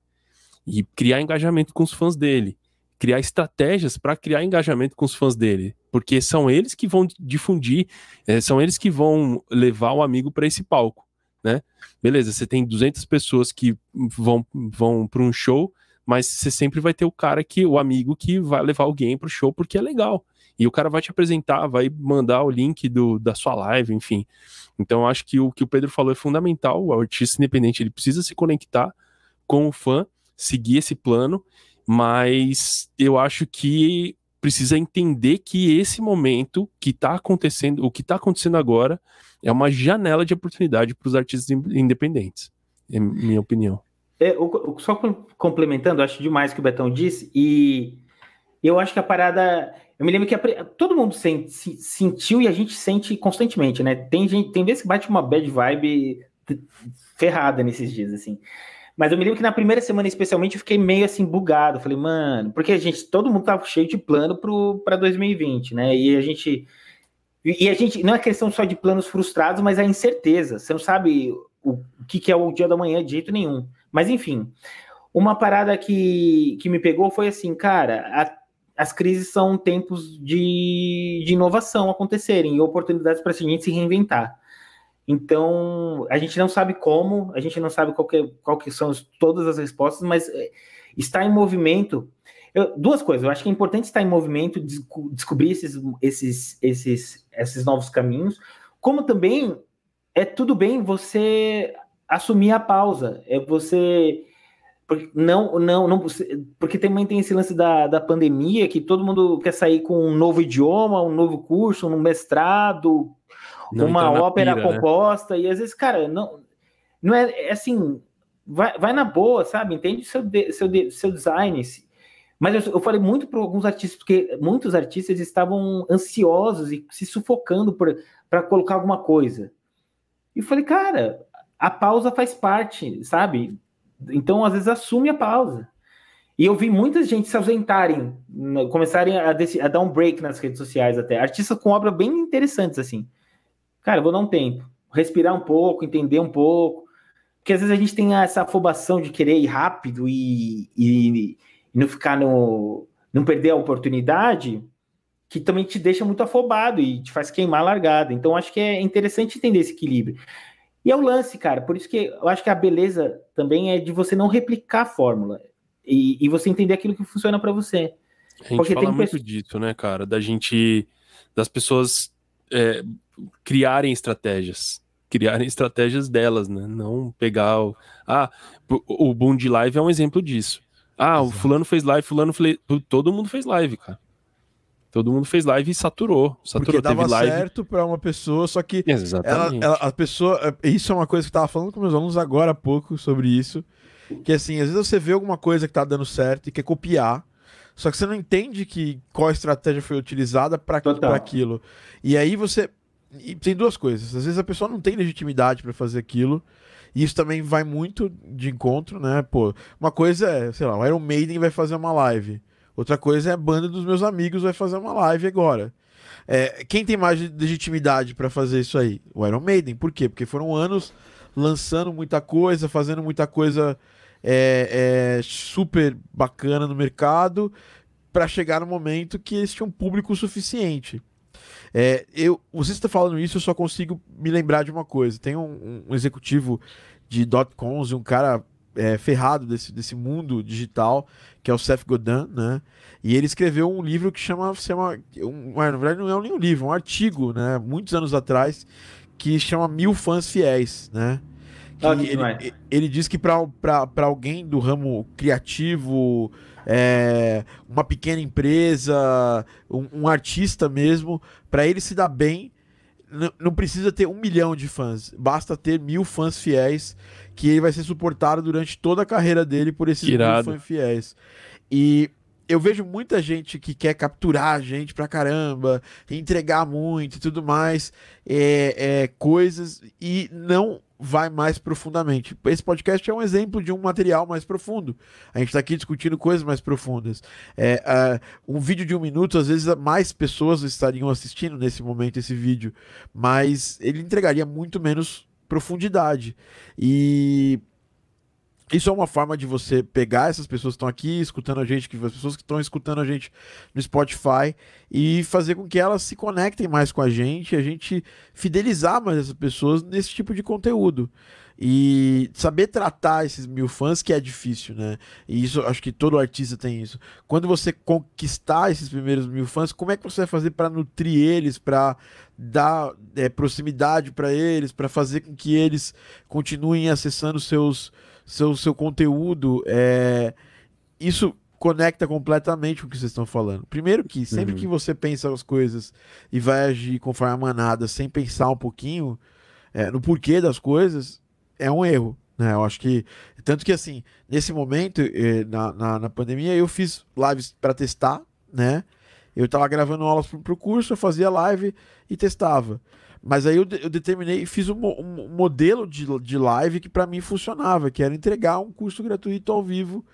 C: e criar engajamento com os fãs dele, criar estratégias para criar engajamento com os fãs dele, porque são eles que vão difundir, é, são eles que vão levar o amigo para esse palco, né? Beleza, você tem 200 pessoas que vão, vão para um show, mas você sempre vai ter o cara que, o amigo que vai levar alguém para o show porque é legal. E o cara vai te apresentar, vai mandar o link do, da sua live, enfim. Então acho que o que o Pedro falou é fundamental. O artista independente ele precisa se conectar com o fã, seguir esse plano, mas eu acho que precisa entender que esse momento que está acontecendo, o que está acontecendo agora, é uma janela de oportunidade para os artistas independentes, é minha opinião.
B: É, só complementando, acho demais o que o Betão disse, e eu acho que a parada eu me lembro que a, todo mundo se, sentiu e a gente sente constantemente, né? Tem gente, tem vezes que bate uma bad vibe ferrada nesses dias, assim. Mas eu me lembro que na primeira semana, especialmente, eu fiquei meio assim bugado. Falei, mano, porque a gente, todo mundo tava cheio de plano para 2020, né? E a gente. E a gente, não é questão só de planos frustrados, mas a incerteza. Você não sabe o, o que, que é o dia da manhã de jeito nenhum. Mas enfim, uma parada que, que me pegou foi assim, cara, a, as crises são tempos de, de inovação acontecerem e oportunidades para a gente se reinventar. Então, a gente não sabe como, a gente não sabe qual que, qual que são todas as respostas, mas é, está em movimento. Eu, duas coisas, eu acho que é importante estar em movimento, descobrir esses, esses, esses, esses novos caminhos, como também é tudo bem você assumir a pausa, é você porque não, não, não, porque também tem esse lance da, da pandemia que todo mundo quer sair com um novo idioma, um novo curso, um mestrado, não uma ópera pira, né? composta, né? e às vezes, cara, não, não é, é assim, vai, vai na boa, sabe? Entende seu, seu, seu design. Mas eu, eu falei muito para alguns artistas, porque muitos artistas estavam ansiosos e se sufocando para colocar alguma coisa. E eu falei, cara, a pausa faz parte, sabe? Então, às vezes, assume a pausa. E eu vi muita gente se ausentarem, começarem a, a, dar um break nas redes sociais até. Artistas com obras bem interessantes, assim. Cara, vou dar um tempo. Respirar um pouco, entender um pouco. Porque às vezes a gente tem essa afobação de querer ir rápido e, e, e não ficar no. não perder a oportunidade, que também te deixa muito afobado e te faz queimar a largada. Então, acho que é interessante entender esse equilíbrio. E é o lance, cara. Por isso que eu acho que a beleza também é de você não replicar a fórmula e, e você entender aquilo que funciona para você.
C: A gente Porque fala muito pessoas... disso, né, cara? Da gente, das pessoas é, criarem estratégias, criarem estratégias delas, né? Não pegar o. Ah, o Boom de Live é um exemplo disso. Ah, Exato. o fulano fez live, fulano fez. Todo mundo fez live, cara. Todo mundo fez live e saturou. saturou.
A: Porque dava live... certo para uma pessoa, só que ela, ela, a pessoa. Isso é uma coisa que eu tava falando com meus alunos agora há pouco sobre isso. Que assim, às vezes você vê alguma coisa que tá dando certo e quer copiar. Só que você não entende que qual estratégia foi utilizada para aquilo. E aí você. E tem duas coisas. Às vezes a pessoa não tem legitimidade para fazer aquilo. E isso também vai muito de encontro, né? Pô, uma coisa é, sei lá, o Iron Maiden vai fazer uma live. Outra coisa é a banda dos meus amigos vai fazer uma live agora. É, quem tem mais legitimidade para fazer isso aí? O Iron Maiden. Por quê? Porque foram anos lançando muita coisa, fazendo muita coisa é, é, super bacana no mercado para chegar no momento que eles tinham público suficiente. É, eu, você está falando isso, eu só consigo me lembrar de uma coisa. Tem um, um executivo de dot-coms, um cara é, ferrado desse, desse mundo digital, que é o Seth Godin, né? E ele escreveu um livro que chama, chama um, na verdade não é nem um livro, é um artigo, né? Muitos anos atrás, que chama Mil Fãs Fiéis, né? ele, ele, diz que para alguém do ramo criativo, é, uma pequena empresa, um, um artista mesmo, para ele se dar bem, não precisa ter um milhão de fãs, basta ter mil fãs fiéis, que ele vai ser suportado durante toda a carreira dele por esses Irado. mil fãs fiéis. E eu vejo muita gente que quer capturar a gente pra caramba, entregar muito e tudo mais, é, é, coisas, e não vai mais profundamente. Esse podcast é um exemplo de um material mais profundo. A gente está aqui discutindo coisas mais profundas. É, uh, um vídeo de um minuto, às vezes mais pessoas estariam assistindo nesse momento esse vídeo, mas ele entregaria muito menos profundidade. E isso é uma forma de você pegar essas pessoas que estão aqui escutando a gente, que as pessoas que estão escutando a gente no Spotify e fazer com que elas se conectem mais com a gente, a gente fidelizar mais essas pessoas nesse tipo de conteúdo. E saber tratar esses mil fãs que é difícil, né? E isso acho que todo artista tem isso. Quando você conquistar esses primeiros mil fãs, como é que você vai fazer para nutrir eles, para dar é, proximidade para eles, para fazer com que eles continuem acessando seus seu, seu conteúdo, é, isso conecta completamente com o que vocês estão falando. Primeiro que sempre uhum. que você pensa as coisas e vai agir conforme a manada sem pensar um pouquinho é, no porquê das coisas, é um erro. Né? Eu acho que. Tanto que assim, nesse momento, eh, na, na, na pandemia, eu fiz lives para testar, né? Eu estava gravando aulas para o curso, eu fazia live e testava. Mas aí eu, eu determinei e fiz um, um, modelo de, de live que para mim funcionava, que era entregar um curso gratuito ao vivo,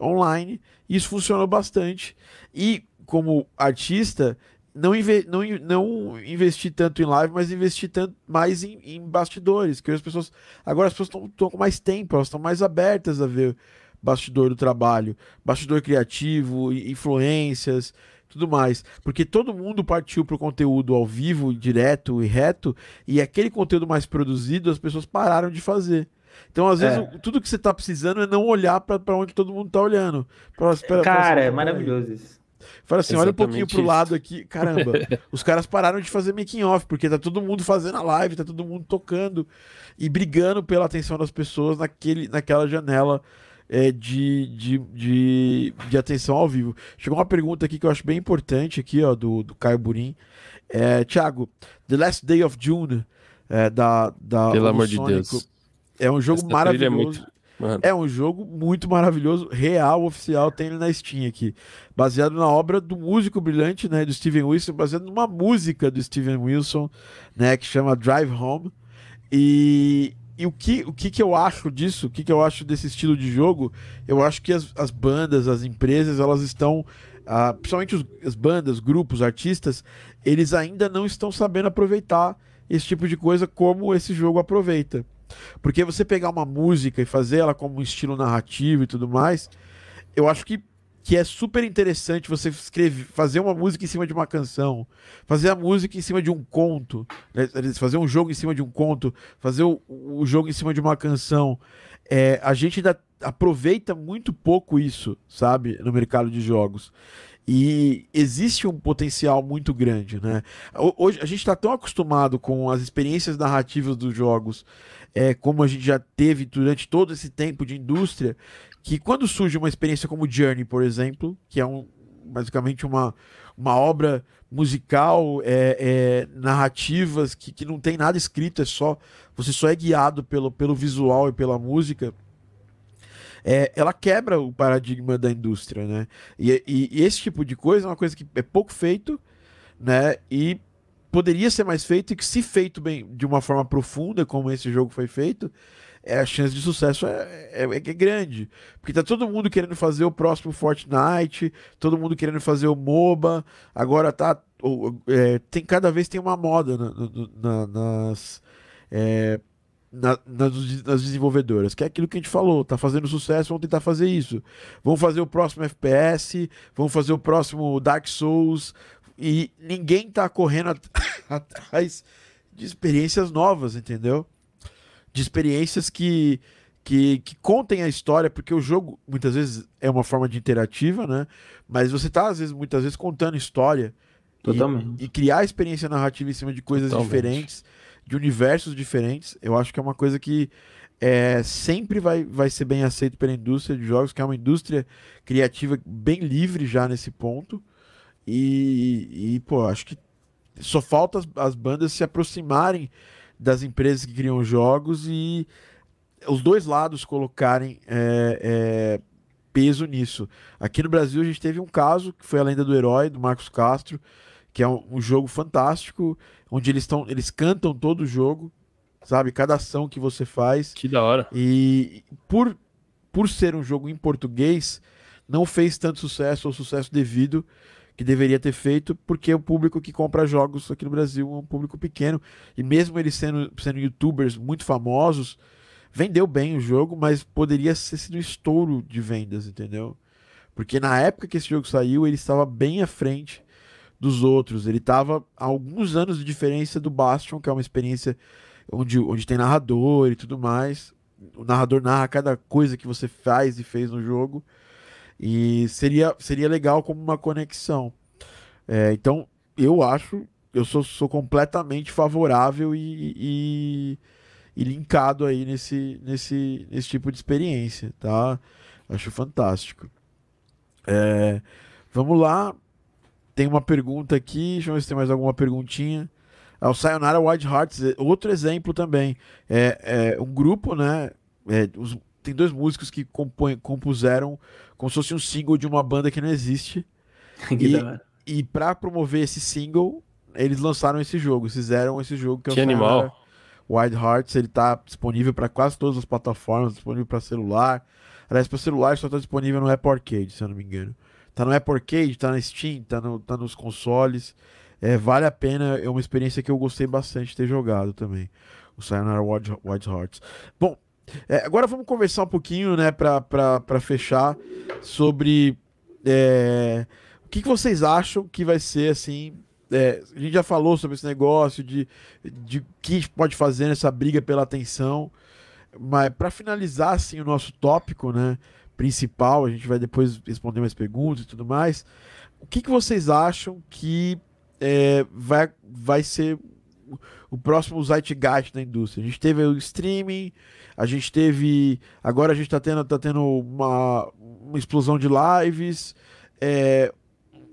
A: online. Isso funcionou bastante. E como artista, não, inve não, não investi tanto em live, mas investi tanto mais em, em bastidores, que as pessoas agora as pessoas estão com mais tempo, elas estão mais abertas a ver bastidor do trabalho, bastidor criativo, influências, tudo mais. Porque todo mundo partiu para o conteúdo ao vivo, direto e reto, e aquele conteúdo mais produzido as pessoas pararam de fazer. Então, às vezes, é. tudo que você está precisando é não olhar para onde todo mundo está olhando. Pra,
B: pra, Cara, pra, é maravilhoso isso.
A: Fala assim, Exatamente olha um pouquinho pro isso. lado aqui. Caramba, os caras pararam de fazer making off, porque tá todo mundo fazendo a live, tá todo mundo tocando e brigando pela atenção das pessoas naquele, naquela janela é, de, de, de, de, atenção ao vivo. Chegou uma pergunta aqui que eu acho bem importante aqui, ó, do, do Caio Burim. É, Thiago, The Last Day of June, é, da, da
C: Pelo amor de Deus.
A: É um jogo Essa é maravilhoso. É, é, um jogo muito maravilhoso, real, oficial, tem ele na Steam aqui. Baseado na obra do músico brilhante, né, do Steven Wilson, baseado numa música do Steven Wilson, né, que chama Drive Home. E e o que, o que, que eu acho disso, o que, que eu acho desse estilo de jogo, eu acho que as, as bandas, as empresas, elas estão, ah, principalmente os, as bandas, grupos, artistas, eles ainda não estão sabendo aproveitar esse tipo de coisa como esse jogo aproveita. Porque você pegar uma música e fazer ela como um estilo narrativo e tudo mais, eu acho que que é super interessante você escrever, fazer uma música em cima de uma canção, fazer a música em cima de um conto, né? fazer um jogo em cima de um conto, fazer o, o jogo em cima de uma canção. É, a gente ainda aproveita muito pouco isso, sabe, no mercado de jogos. E existe um potencial muito grande, né? Hoje a gente está tão acostumado com as experiências narrativas dos jogos, é, como a gente já teve durante todo esse tempo de indústria, que quando surge uma experiência como Journey, por exemplo, que é um basicamente uma, uma obra musical, é, é, narrativas que, que não tem nada escrito, é só você só é guiado pelo, pelo visual e pela música. É, ela quebra o paradigma da indústria, né? E, e, e, esse tipo de coisa é uma coisa que é pouco feito, né? E poderia ser mais feito e que, se feito bem de uma forma profunda, como esse jogo foi feito, é, a chance de sucesso é, é, é, grande. Porque tá todo mundo querendo fazer o próximo Fortnite, todo mundo querendo fazer o MOBA, agora tá. É, tem, cada vez tem uma moda na, na, nas. É, na, nas, nas, desenvolvedoras, que é aquilo que a gente falou, tá fazendo sucesso, vamos tentar fazer isso. Vamos fazer o próximo FPS, vamos fazer o próximo Dark Souls, e ninguém tá correndo at atrás de experiências novas, entendeu? De experiências que, que, que, contem a história, porque o jogo muitas vezes é uma forma de interativa, né? Mas você tá, às vezes, muitas vezes, contando história.
B: Totalmente.
A: E, e criar experiência narrativa em cima de coisas Totalmente. diferentes, de universos diferentes, eu acho que é uma coisa que é, sempre vai, vai ser bem aceito pela indústria de jogos, que é uma indústria criativa bem livre já nesse ponto. E, e pô, acho que só falta as, as bandas se aproximarem das empresas que criam jogos e os dois lados colocarem é, é, peso nisso. Aqui no Brasil a gente teve um caso que foi a Lenda do Herói, do Marcos Castro, que é um, um jogo fantástico, onde eles estão, eles cantam todo o jogo, sabe? Cada ação que você faz.
C: Que da hora.
A: E por, por ser um jogo em português, não fez tanto sucesso ou sucesso devido que deveria ter feito, porque o público que compra jogos aqui no Brasil é um público pequeno. E mesmo eles sendo, sendo youtubers muito famosos, vendeu bem o jogo, mas poderia ter sido um estouro de vendas, entendeu? Porque na época que esse jogo saiu, ele estava bem à frente dos outros. Ele estava a alguns anos de diferença do Bastion, que é uma experiência onde, onde tem narrador e tudo mais. O narrador narra cada coisa que você faz e fez no jogo. E seria, seria legal como uma conexão. É, então, eu acho, eu sou, sou completamente favorável e, e, e, linkado aí nesse, nesse, nesse tipo de experiência, tá? Acho fantástico. É, vamos lá. Tem uma pergunta aqui. Deixa eu ver se tem mais alguma perguntinha. É o Sayonara Wild Hearts, outro exemplo também. É, é um grupo, né? É, os, tem dois músicos que compõem, compuseram como se fosse um single de uma banda que não existe.
B: que
A: e, e para promover esse single, eles lançaram esse jogo, fizeram esse jogo
C: que, é que o animal.
A: Wild Hearts, ele tá disponível para quase todas as plataformas, disponível para celular. Aliás, para celular só tá disponível no Apple Arcade, se eu não me engano. Tá no Apple Arcade, tá na Steam, tá, no, tá nos consoles. É, vale a pena, é uma experiência que eu gostei bastante de ter jogado também. O Sayonara Wild, Wild Hearts. Bom, é, agora vamos conversar um pouquinho, né, para fechar, sobre é, o que, que, vocês acham que vai ser assim. É, a gente já falou sobre esse negócio de, de que pode fazer nessa briga pela atenção, mas para finalizar assim o nosso tópico, né, principal, a gente vai depois responder mais perguntas e tudo mais. O que, que vocês acham que é, vai, vai ser o próximo Zeitgeist da indústria? A gente teve o streaming, a gente teve. Agora a gente está tendo, tá tendo uma, uma explosão de lives. É,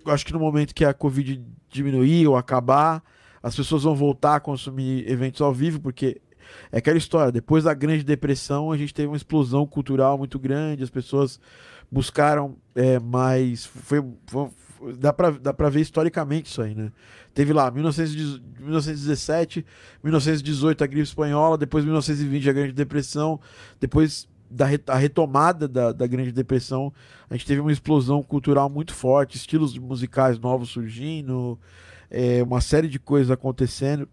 A: acho que no momento que a Covid diminuir ou acabar, as pessoas vão voltar a consumir eventos ao vivo, porque é aquela história. Depois da Grande Depressão, a gente teve uma explosão cultural muito grande, as pessoas buscaram é, mais. Foi, foi, dá pra, dá ver historicamente isso aí, né? Teve lá 1917, 1918 a gripe espanhola, depois 1920 a Grande Depressão, depois da a retomada da, da Grande Depressão, a gente teve uma explosão cultural muito forte, estilos musicais novos surgindo, é, uma série de coisas acontecendo.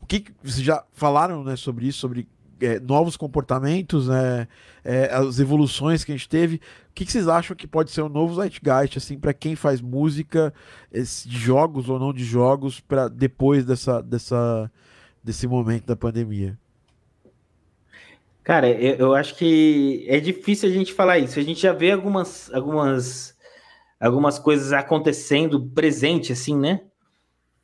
A: O que vocês já falaram né, sobre isso, sobre é, novos comportamentos, né, é, as evoluções que a gente teve. O que, que, vocês acham que pode ser o novo Zeitgeist, assim, para quem faz música, de jogos ou não de jogos, para depois dessa, dessa, desse momento da pandemia?
B: Cara, eu, eu, acho que é difícil a gente falar isso. A gente já vê algumas, algumas, algumas coisas acontecendo presente, assim, né?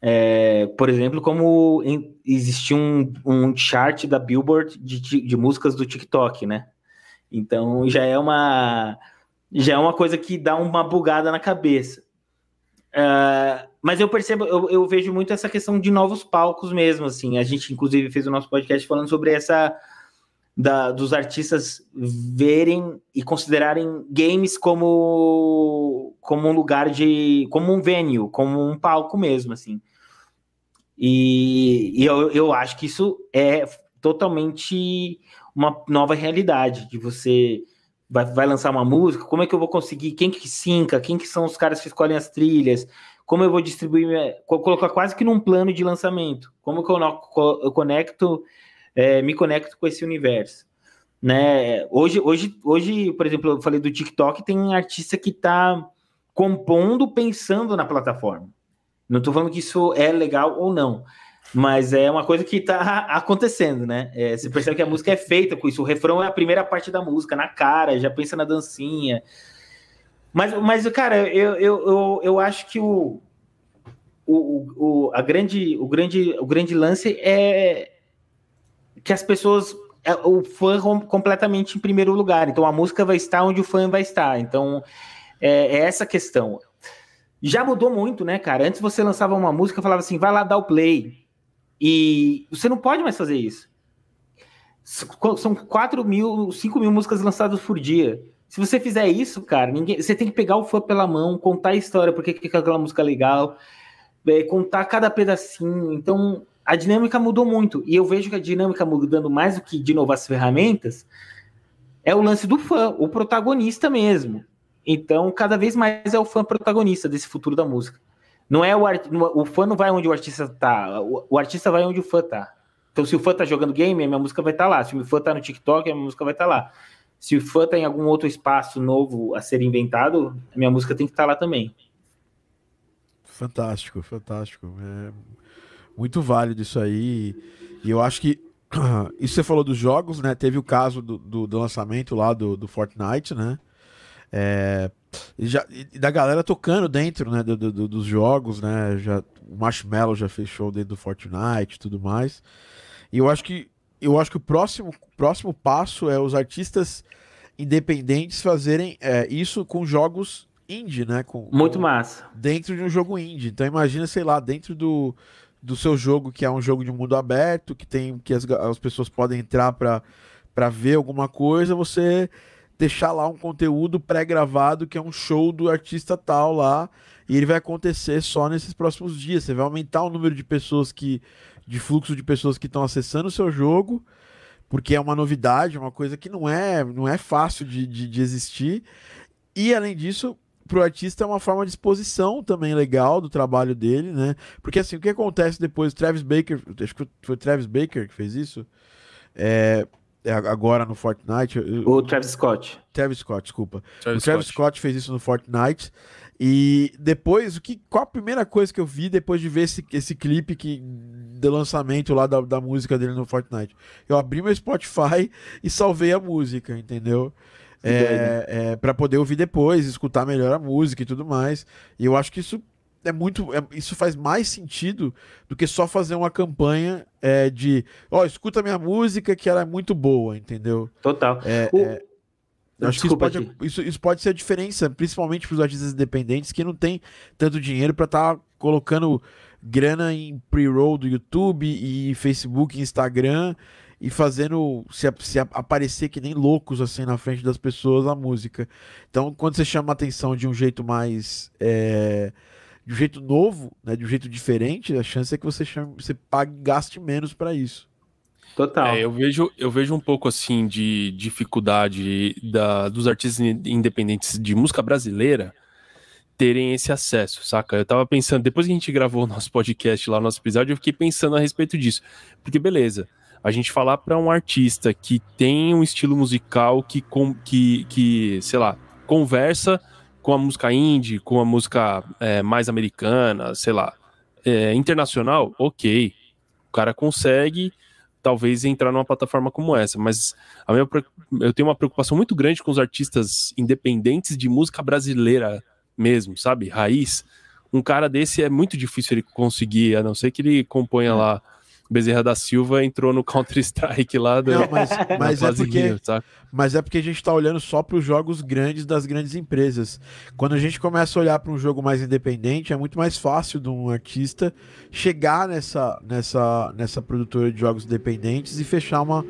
B: É, por exemplo, como em, existia um, um chart da Billboard de, de, músicas do TikTok, né? Então já é uma, já é uma coisa que dá uma bugada na cabeça. Uh, mas eu percebo, eu, eu, vejo muito essa questão de novos palcos mesmo, assim. A gente, inclusive, fez o nosso podcast falando sobre essa da, dos artistas verem e considerarem games como, como um lugar de. como um venue, como um palco mesmo, assim. E, e eu, eu acho que isso é totalmente uma nova realidade de você vai, vai lançar uma música, como é que eu vou conseguir, quem que sinca, quem que são os caras que escolhem as trilhas, como eu vou distribuir, colocar quase que num plano de lançamento, como que eu, eu conecto, é, me conecto com esse universo. Né? Hoje, hoje, hoje, por exemplo, eu falei do TikTok, tem artista que está compondo pensando na plataforma. Não estou falando que isso é legal ou não, mas é uma coisa que está acontecendo, né? É, você percebe que a música é feita com isso. O refrão é a primeira parte da música, na cara, já pensa na dancinha. Mas, mas cara, eu, eu, eu, eu acho que o, o, o, a grande, o, grande, o grande lance é que as pessoas. É, o fã completamente em primeiro lugar. Então a música vai estar onde o fã vai estar. Então é, é essa questão. Já mudou muito, né, cara? Antes você lançava uma música, falava assim, vai lá dar o play. E você não pode mais fazer isso. São 4 mil, 5 mil músicas lançadas por dia. Se você fizer isso, cara, ninguém, você tem que pegar o fã pela mão, contar a história, porque que aquela música é legal, é, contar cada pedacinho. Então, a dinâmica mudou muito. E eu vejo que a dinâmica mudando mais do que de novo as ferramentas é o lance do fã, o protagonista mesmo. Então, cada vez mais é o fã protagonista desse futuro da música. Não é o, art... o fã não vai onde o artista tá, o, o, artista vai onde o fã tá. Então, se o fã tá jogando game, a minha música vai estar tá lá. Se o fã tá no TikTok, a minha música vai estar tá lá. Se o fã tá em algum outro espaço novo a ser inventado, a minha música tem que estar tá lá também.
A: Fantástico, fantástico. É muito válido isso aí. E eu acho que isso você falou dos jogos, né? Teve o caso do, do, do lançamento lá do, do Fortnite, né? É, já, da galera tocando dentro né, do, do, dos jogos, né? Já, o Marshmallow já fechou dentro do Fortnite e tudo mais. E eu acho que eu acho que o próximo, próximo passo é os artistas independentes fazerem é, isso com jogos indie, né? Com,
B: Muito massa.
A: Dentro de um jogo indie. Então imagina, sei lá, dentro do, do seu jogo, que é um jogo de mundo aberto, que tem que as, as pessoas podem entrar para ver alguma coisa, você deixar lá um conteúdo pré-gravado que é um show do artista tal lá e ele vai acontecer só nesses próximos dias. Você vai aumentar o número de pessoas que de fluxo de pessoas que estão acessando o seu jogo, porque é uma novidade, uma coisa que não é não é fácil de, de, de existir. E além disso, para o artista é uma forma de exposição também legal do trabalho dele, né? Porque assim, o que acontece depois? Travis Baker, acho que foi Travis Baker que fez isso. É, é, agora no Fortnite.
B: O Travis Scott.
A: Travis Scott, desculpa. Travis o Travis Scott. Scott. fez isso no Fortnite. E depois, o que, qual a primeira coisa que eu vi depois de ver esse, esse clipe que, do lançamento lá da, da música dele no Fortnite? Eu abri meu Spotify e salvei a música, entendeu? É, é, para poder ouvir depois, escutar melhor a música e tudo mais. E eu acho que isso é muito. É, isso faz mais sentido do que só fazer uma campanha é, de ó, oh, escuta minha música que ela é muito boa, entendeu?
B: Total.
A: É, o... é, acho que isso pode, isso, isso pode ser a diferença, principalmente para os artistas independentes que não tem tanto dinheiro para estar tá colocando grana em pre-roll do YouTube e Facebook Instagram e fazendo se, se, aparecer que nem loucos assim na frente das pessoas a música. Então, quando você chama a atenção de um jeito mais é, de um jeito novo, né, de um jeito diferente, a chance é que você, chame, você pague, gaste menos para isso.
C: Total. É, eu, vejo, eu vejo um pouco assim de dificuldade da, dos artistas independentes de música brasileira terem esse acesso, saca? Eu tava pensando, depois que a gente gravou o nosso podcast lá, nosso episódio, eu fiquei pensando a respeito disso. Porque, beleza, a gente falar para um artista que tem um estilo musical que, com, que, que sei lá, conversa com a música indie, com a música é, mais americana, sei lá, é, internacional, ok. O cara consegue talvez entrar numa plataforma como essa, mas a minha, eu tenho uma preocupação muito grande com os artistas independentes de música brasileira mesmo, sabe? Raiz. Um cara desse é muito difícil ele conseguir, a não ser que ele componha lá Bezerra da Silva entrou no Counter-Strike lá do. Não,
A: mas, mas é porque, mas é porque a gente está olhando só para os jogos grandes das grandes empresas. Quando a gente começa a olhar para um jogo mais independente, é muito mais fácil de um artista chegar nessa, nessa, nessa produtora de jogos independentes e fechar uma.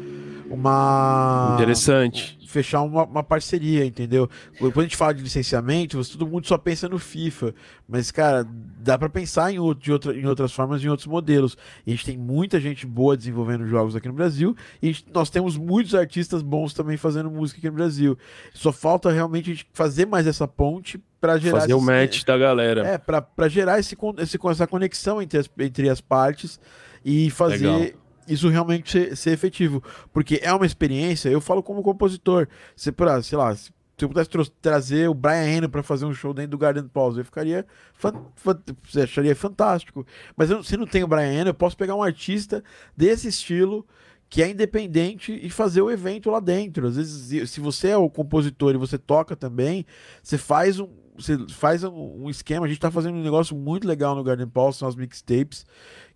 A: uma
C: Interessante
A: fechar uma, uma, parceria, entendeu? Quando a gente fala de licenciamento, todo mundo só pensa no FIFA, mas, cara, dá para pensar em, outro, outra, em outras formas, em outros modelos. E a gente tem muita gente boa desenvolvendo jogos aqui no Brasil, e nós temos muitos artistas bons também fazendo música aqui no Brasil. Só falta realmente a gente fazer mais essa ponte para gerar
C: fazer esse, o match da galera.
A: É, para gerar esse, esse, essa conexão entre as, entre as partes e fazer Legal isso realmente ser, ser, efetivo. Porque é uma experiência, eu falo como compositor. Se, pra, sei lá, se eu pudesse trazer o Brian Eno para fazer um show dentro do Garden Pause, eu ficaria. Fan, fan, acharia fantástico. Mas eu, se não tem o Brian Eno, eu posso pegar um artista desse estilo que é independente e fazer o evento lá dentro. Às vezes, se você é o compositor e você toca também, você faz um, você faz um esquema. A gente está fazendo um negócio muito legal no Garden Pulse, são as mixtapes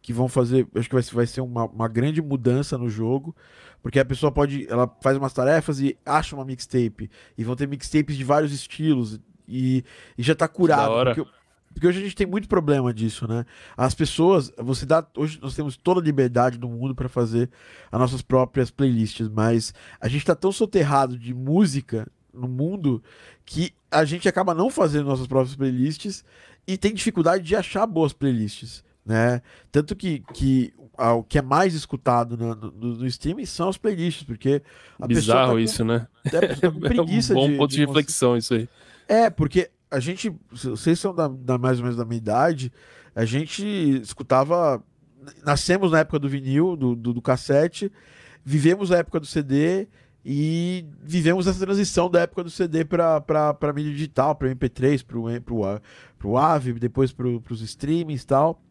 A: que vão fazer, acho que vai, vai ser uma, uma grande mudança no jogo, porque a pessoa pode, ela faz umas tarefas e acha uma mixtape, e vão ter mixtapes de vários estilos, e, e já tá curado, porque, porque, hoje a gente tem muito problema disso, né? As pessoas, você dá, hoje nós temos toda a liberdade do mundo para fazer as nossas próprias playlists, mas a gente tá tão soterrado de música no mundo que a gente acaba não fazendo nossas próprias playlists e tem dificuldade de achar boas playlists né? Tanto que, que o que é mais escutado no, no, no streaming são as playlists, porque
C: a Bizarro tá isso, né?
A: É, tá preguiça
C: é um bom de, ponto de, de reflexão isso aí.
A: É, porque a gente, vocês são da, da, mais ou menos da minha idade, a gente escutava, nascemos na época do vinil, do, do, do cassete, vivemos a época do CD e vivemos essa transição da época do CD para mídia digital, para MP3, para o AVE, depois para os streamings e tal.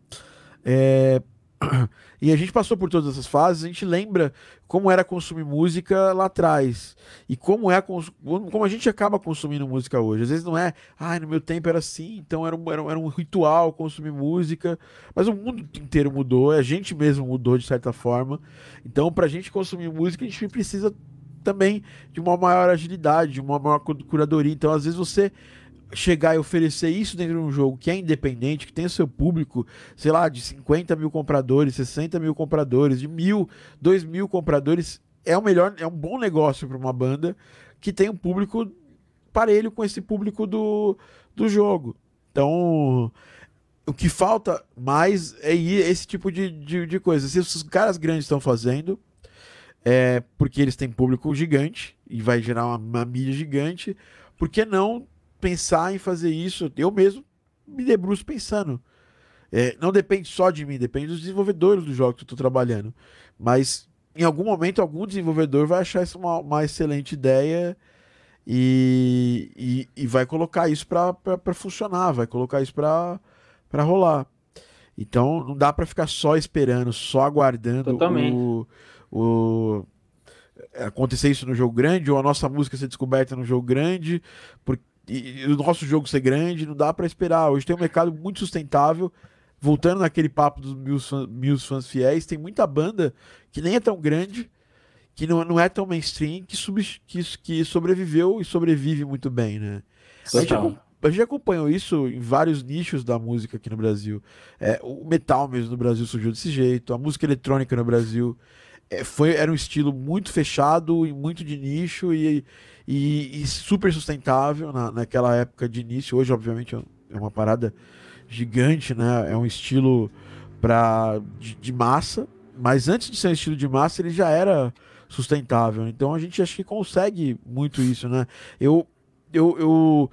A: É... E a gente passou por todas essas fases, a gente lembra como era consumir música lá atrás e como é como a gente acaba consumindo música hoje. Às vezes não é, ah, no meu tempo era assim, então era um, era um, era um ritual consumir música, mas o mundo inteiro mudou, a gente mesmo mudou de certa forma. Então, para a gente consumir música, a gente precisa também de uma maior agilidade, de uma maior curadoria. Então, às vezes você chegar e oferecer isso dentro de um jogo que é independente, que tem seu público, sei lá, de 50 mil compradores, 60 mil compradores, de mil, dois mil compradores, é o melhor, é um bom negócio para uma banda que tem um público parelho com esse público do, do jogo. Então, o que falta mais é esse tipo de, de, de coisa. Se os caras grandes estão fazendo, é porque eles têm público gigante e vai gerar uma, uma mídia gigante, por que não pensar em fazer isso. Eu mesmo me debruço pensando. É, não depende só de mim, depende dos desenvolvedores do jogo que eu estou trabalhando. Mas em algum momento, algum desenvolvedor vai achar isso uma, uma excelente ideia e, e, e vai colocar isso para funcionar, vai colocar isso para rolar. Então não dá para ficar só esperando, só aguardando o, o acontecer isso no jogo grande ou a nossa música ser descoberta no jogo grande, porque e, e o nosso jogo ser grande, não dá para esperar. Hoje tem um mercado muito sustentável. Voltando naquele papo dos mil, mil fãs fiéis, tem muita banda que nem é tão grande, que não, não é tão mainstream, que, sub, que, que sobreviveu e sobrevive muito bem, né? A gente, a gente acompanhou isso em vários nichos da música aqui no Brasil. É, o metal mesmo no Brasil surgiu desse jeito, a música eletrônica no Brasil é, foi, era um estilo muito fechado e muito de nicho e, e, e super sustentável na, naquela época de início. Hoje, obviamente, é uma parada gigante, né? É um estilo pra, de, de massa, mas antes de ser um estilo de massa, ele já era sustentável. Então a gente acho que consegue muito isso, né? Eu, eu, eu,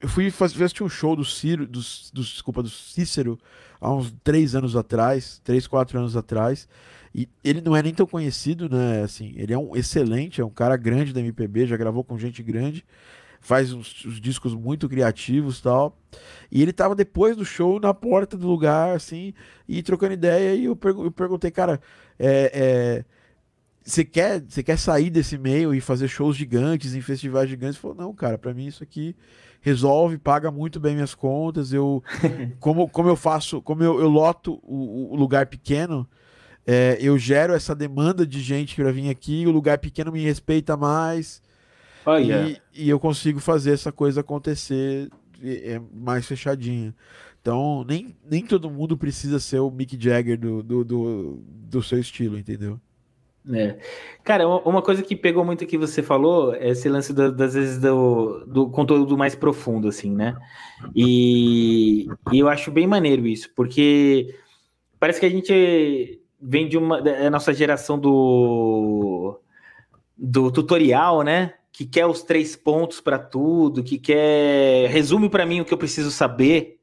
A: eu fui fazer assistir um show do Ciro, do, do, desculpa, do Cícero há uns três anos atrás, três, quatro anos atrás. E ele não é nem tão conhecido, né? Assim, ele é um excelente, é um cara grande da MPB, já gravou com gente grande, faz uns, uns discos muito criativos tal. E ele tava depois do show na porta do lugar, assim, e trocando ideia. E eu, pergu eu perguntei, cara, é, é, você quer, você quer sair desse meio e fazer shows gigantes em festivais gigantes? Ele falou, não, cara, para mim isso aqui resolve, paga muito bem minhas contas. Eu, como, como eu faço, como eu, eu loto o, o lugar pequeno é, eu gero essa demanda de gente para vir aqui, o lugar pequeno me respeita mais. Oh, yeah. e, e, eu consigo fazer essa coisa acontecer é, mais fechadinha. Então, nem, nem todo mundo precisa ser o Mick Jagger do, do, do, do seu estilo, entendeu?
B: É. Cara, uma coisa que pegou muito que você falou é esse lance do, das vezes do, do conteúdo mais profundo, assim, né? E, e, eu acho bem maneiro isso, porque parece que a gente vem de uma da nossa geração do, do tutorial, né? Que quer os três pontos para tudo, que quer resume para mim o que eu preciso saber.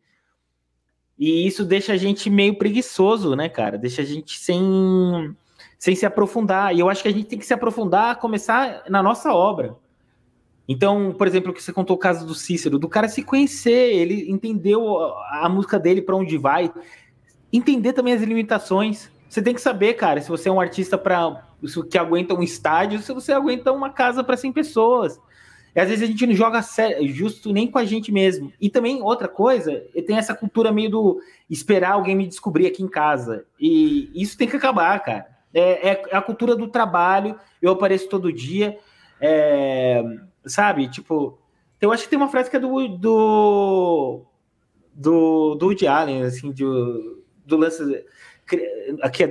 B: E isso deixa a gente meio preguiçoso, né, cara? Deixa a gente sem sem se aprofundar. E eu acho que a gente tem que se aprofundar, começar na nossa obra. Então, por exemplo, que você contou o caso do Cícero, do cara se conhecer, ele entendeu a música dele para onde vai, entender também as limitações. Você tem que saber, cara, se você é um artista para que aguenta um estádio, se você aguenta uma casa para 100 pessoas. E às vezes a gente não joga justo nem com a gente mesmo. E também outra coisa, tem essa cultura meio do esperar alguém me descobrir aqui em casa. E isso tem que acabar, cara. É, é, a cultura do trabalho, eu apareço todo dia, é, sabe? Tipo, eu acho que tem uma frase que é do do do, do Woody Allen, assim, do, do lance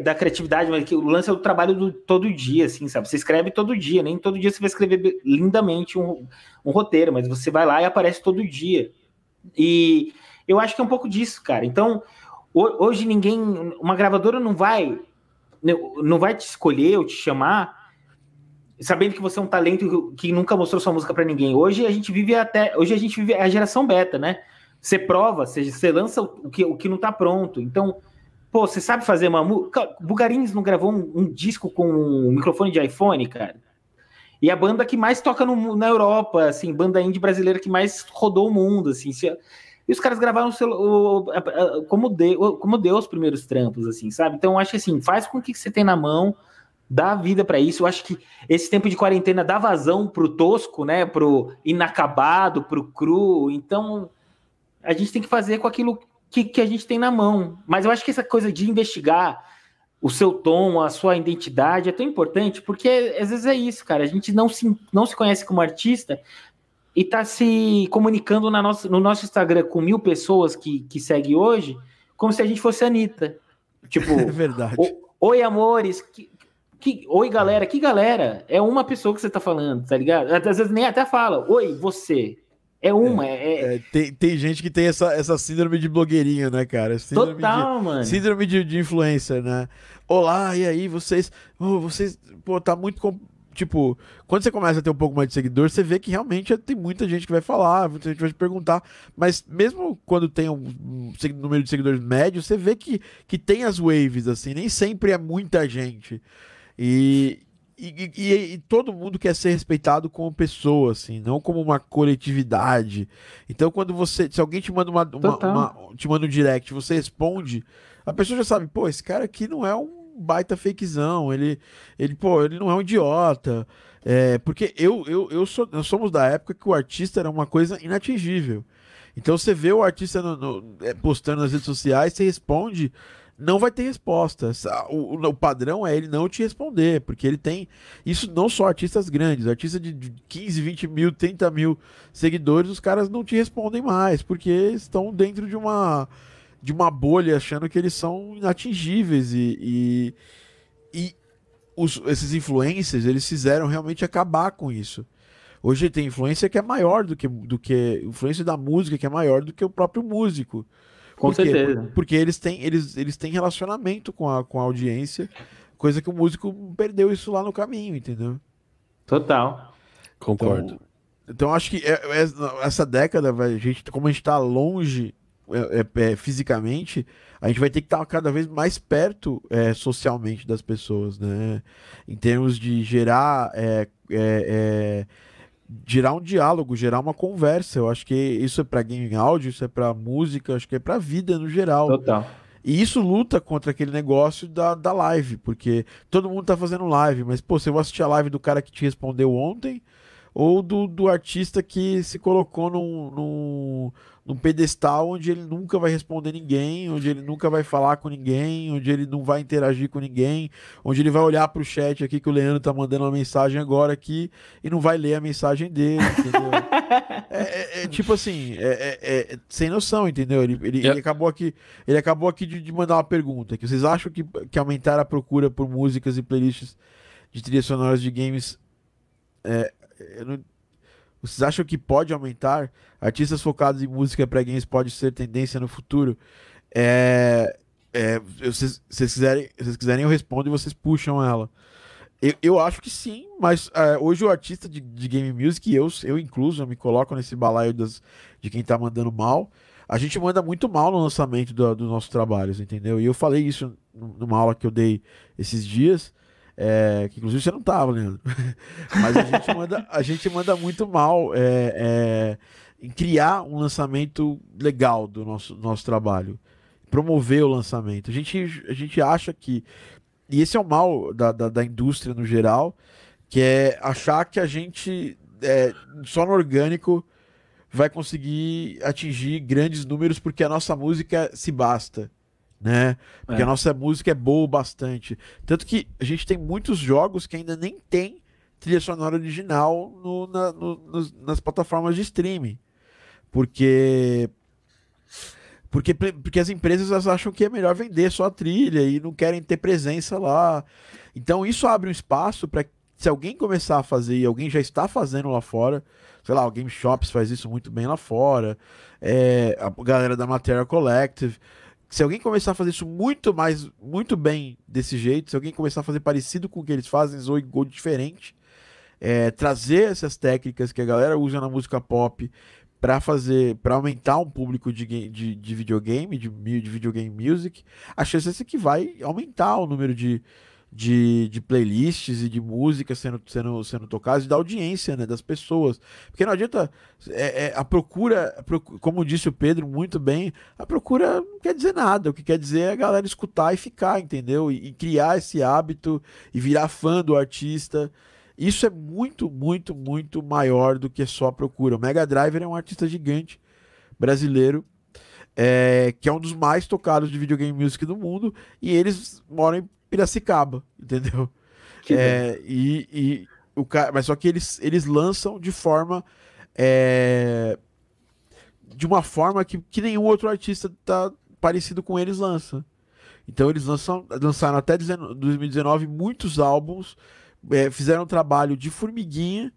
B: da criatividade, mas o lance é o trabalho do todo dia, assim, sabe? Você escreve todo dia, nem todo dia você vai escrever lindamente um, um roteiro, mas você vai lá e aparece todo dia. E eu acho que é um pouco disso, cara. Então, hoje ninguém, uma gravadora não vai não vai te escolher ou te chamar sabendo que você é um talento que nunca mostrou sua música para ninguém. Hoje a gente vive até, hoje a gente vive a geração beta, né? Você prova, você, você lança o que, o que não tá pronto. Então, pô, você sabe fazer uma música. Bugarins não gravou um, um, disco com um microfone de iPhone, cara. E a banda que mais toca no, na Europa, assim, banda indie brasileira que mais rodou o mundo, assim. Se, e os caras gravaram o, o, como, de, como deu os primeiros trampos, assim, sabe? Então, acho que assim, faz com o que você tem na mão, dá vida para isso. Eu acho que esse tempo de quarentena dá vazão pro tosco, né? Pro inacabado, pro cru. Então, a gente tem que fazer com aquilo que, que a gente tem na mão. Mas eu acho que essa coisa de investigar o seu tom, a sua identidade é tão importante, porque às vezes é isso, cara. A gente não se, não se conhece como artista, e tá se comunicando na nossa, no nosso Instagram com mil pessoas que, que segue hoje, como se a gente fosse a Anitta. Tipo,
A: é verdade.
B: Oi, amores. Que, que, oi, galera. Que galera? É uma pessoa que você tá falando, tá ligado? Às vezes nem até fala, oi, você. É uma. É, é...
A: É, tem, tem gente que tem essa, essa síndrome de blogueirinha, né, cara? Síndrome
B: Total,
A: de,
B: mano.
A: Síndrome de, de influencer, né? Olá, e aí, vocês. Oh, vocês. Pô, tá muito tipo, quando você começa a ter um pouco mais de seguidor, você vê que realmente tem muita gente que vai falar, muita gente vai te perguntar. Mas mesmo quando tem um, um número de seguidores médio, você vê que, que tem as waves, assim, nem sempre é muita gente. E, e, e, e, todo mundo quer ser respeitado como pessoa, assim, não como uma coletividade. Então, quando você. Se alguém te manda uma, uma, uma, te manda um direct, você responde, a pessoa já sabe, pô, esse cara aqui não é um baita fakezão, ele, ele, pô, ele não é um idiota. É, porque eu, eu, eu sou, nós somos da época que o artista era uma coisa inatingível. Então você vê o artista no, no, é, postando nas redes sociais, você responde, não vai ter resposta. O, o, padrão é ele não te responder, porque ele tem. Isso não só artistas grandes, artistas de 15, 20 mil, 30 mil seguidores, os caras não te respondem mais, porque estão dentro de uma de uma bolha achando que eles são inatingíveis e, e, e os, esses influencers eles fizeram realmente acabar com isso. Hoje tem influência que é maior do que do que influência da música que é maior do que o próprio músico.
B: Com certeza.
A: Porque eles têm eles, eles têm relacionamento com a, com a audiência, coisa que o músico perdeu isso lá no caminho, entendeu?
B: Total.
C: Concordo.
A: Então, então acho que é, é, essa década, a gente, como a gente está longe é, é, é, fisicamente, a gente vai ter que estar cada vez mais perto é, socialmente das pessoas, né? Em termos de gerar, é, é, gerar um diálogo, gerar uma conversa. Eu acho que isso é para game áudio, isso é para música, acho que é para vida no geral.
B: Total.
A: E isso luta contra aquele negócio da, da live, porque todo mundo tá fazendo live, mas pô, eu vou assistir a live do cara que te respondeu ontem, ou do, do artista que se colocou num, num, num pedestal onde ele nunca vai responder ninguém, onde ele nunca vai falar com ninguém, onde ele não vai interagir com ninguém, onde ele vai olhar para o chat aqui que o Leandro tá mandando uma mensagem agora aqui e não vai ler a mensagem dele, entendeu? é, é, é, tipo assim, é, é, é, sem noção, entendeu? Ele, ele, ele acabou aqui, ele acabou aqui de, de, mandar uma pergunta, que vocês acham que, que aumentar a procura por músicas e playlists de trilhas sonoras de games não, vocês acham que pode aumentar? Artistas focados em música para games pode ser tendência no futuro? É, é, vocês, vocês, quiserem, vocês quiserem, eu respondo e vocês puxam ela. Eu, eu acho que sim, mas é, hoje o artista de, de, game music, eu, eu incluso, eu me coloco nesse balaio das, de quem tá mandando mal. A gente manda muito mal no lançamento do, dos nossos trabalhos, entendeu? E eu falei isso numa aula que eu dei esses dias. É, que inclusive você não tava, Leandro. Mas a gente manda, a gente manda muito mal é, é, em criar um lançamento legal do nosso, nosso trabalho. Promover o lançamento. A gente, a gente acha que. E esse é o mal da, da, da indústria no geral, que é achar que a gente é, só no orgânico vai conseguir atingir grandes números porque a nossa música se basta né? Porque é. a nossa música é boa bastante. Tanto que a gente tem muitos jogos que ainda nem tem trilha sonora original no, na, no, nos, nas plataformas de streaming. Porque. Porque, porque as empresas acham que é melhor vender só a trilha e não querem ter presença lá. Então isso abre um espaço para se alguém começar a fazer e alguém já está fazendo lá fora, sei lá, o Game Shops faz isso muito bem lá fora, é, a galera da Material Collective, se alguém começar a fazer isso muito mais, muito bem desse jeito, se alguém começar a fazer parecido com o que eles fazem, ou, ou diferente, é, trazer essas técnicas que a galera usa na música pop para fazer, para aumentar um público de, de, de videogame, de, de videogame music, a chance é que vai aumentar o número de, de, de playlists e de música sendo, sendo, sendo tocadas e da audiência né, das pessoas. Porque não adianta. É, é, a procura, como disse o Pedro muito bem, a procura não quer dizer nada. O que quer dizer é a galera escutar e ficar, entendeu? E, e criar esse hábito e virar fã do artista. Isso é muito, muito, muito maior do que só a procura. O Mega Driver é um artista gigante brasileiro é, que é um dos mais tocados de videogame music do mundo, e eles moram Piracicaba, entendeu? É, e, e o cara, mas só que eles, eles lançam de forma é, de uma forma que, que nenhum outro artista tá parecido com eles lança. Então eles lançam, lançaram até 2019 muitos álbuns, é, fizeram um trabalho de formiguinha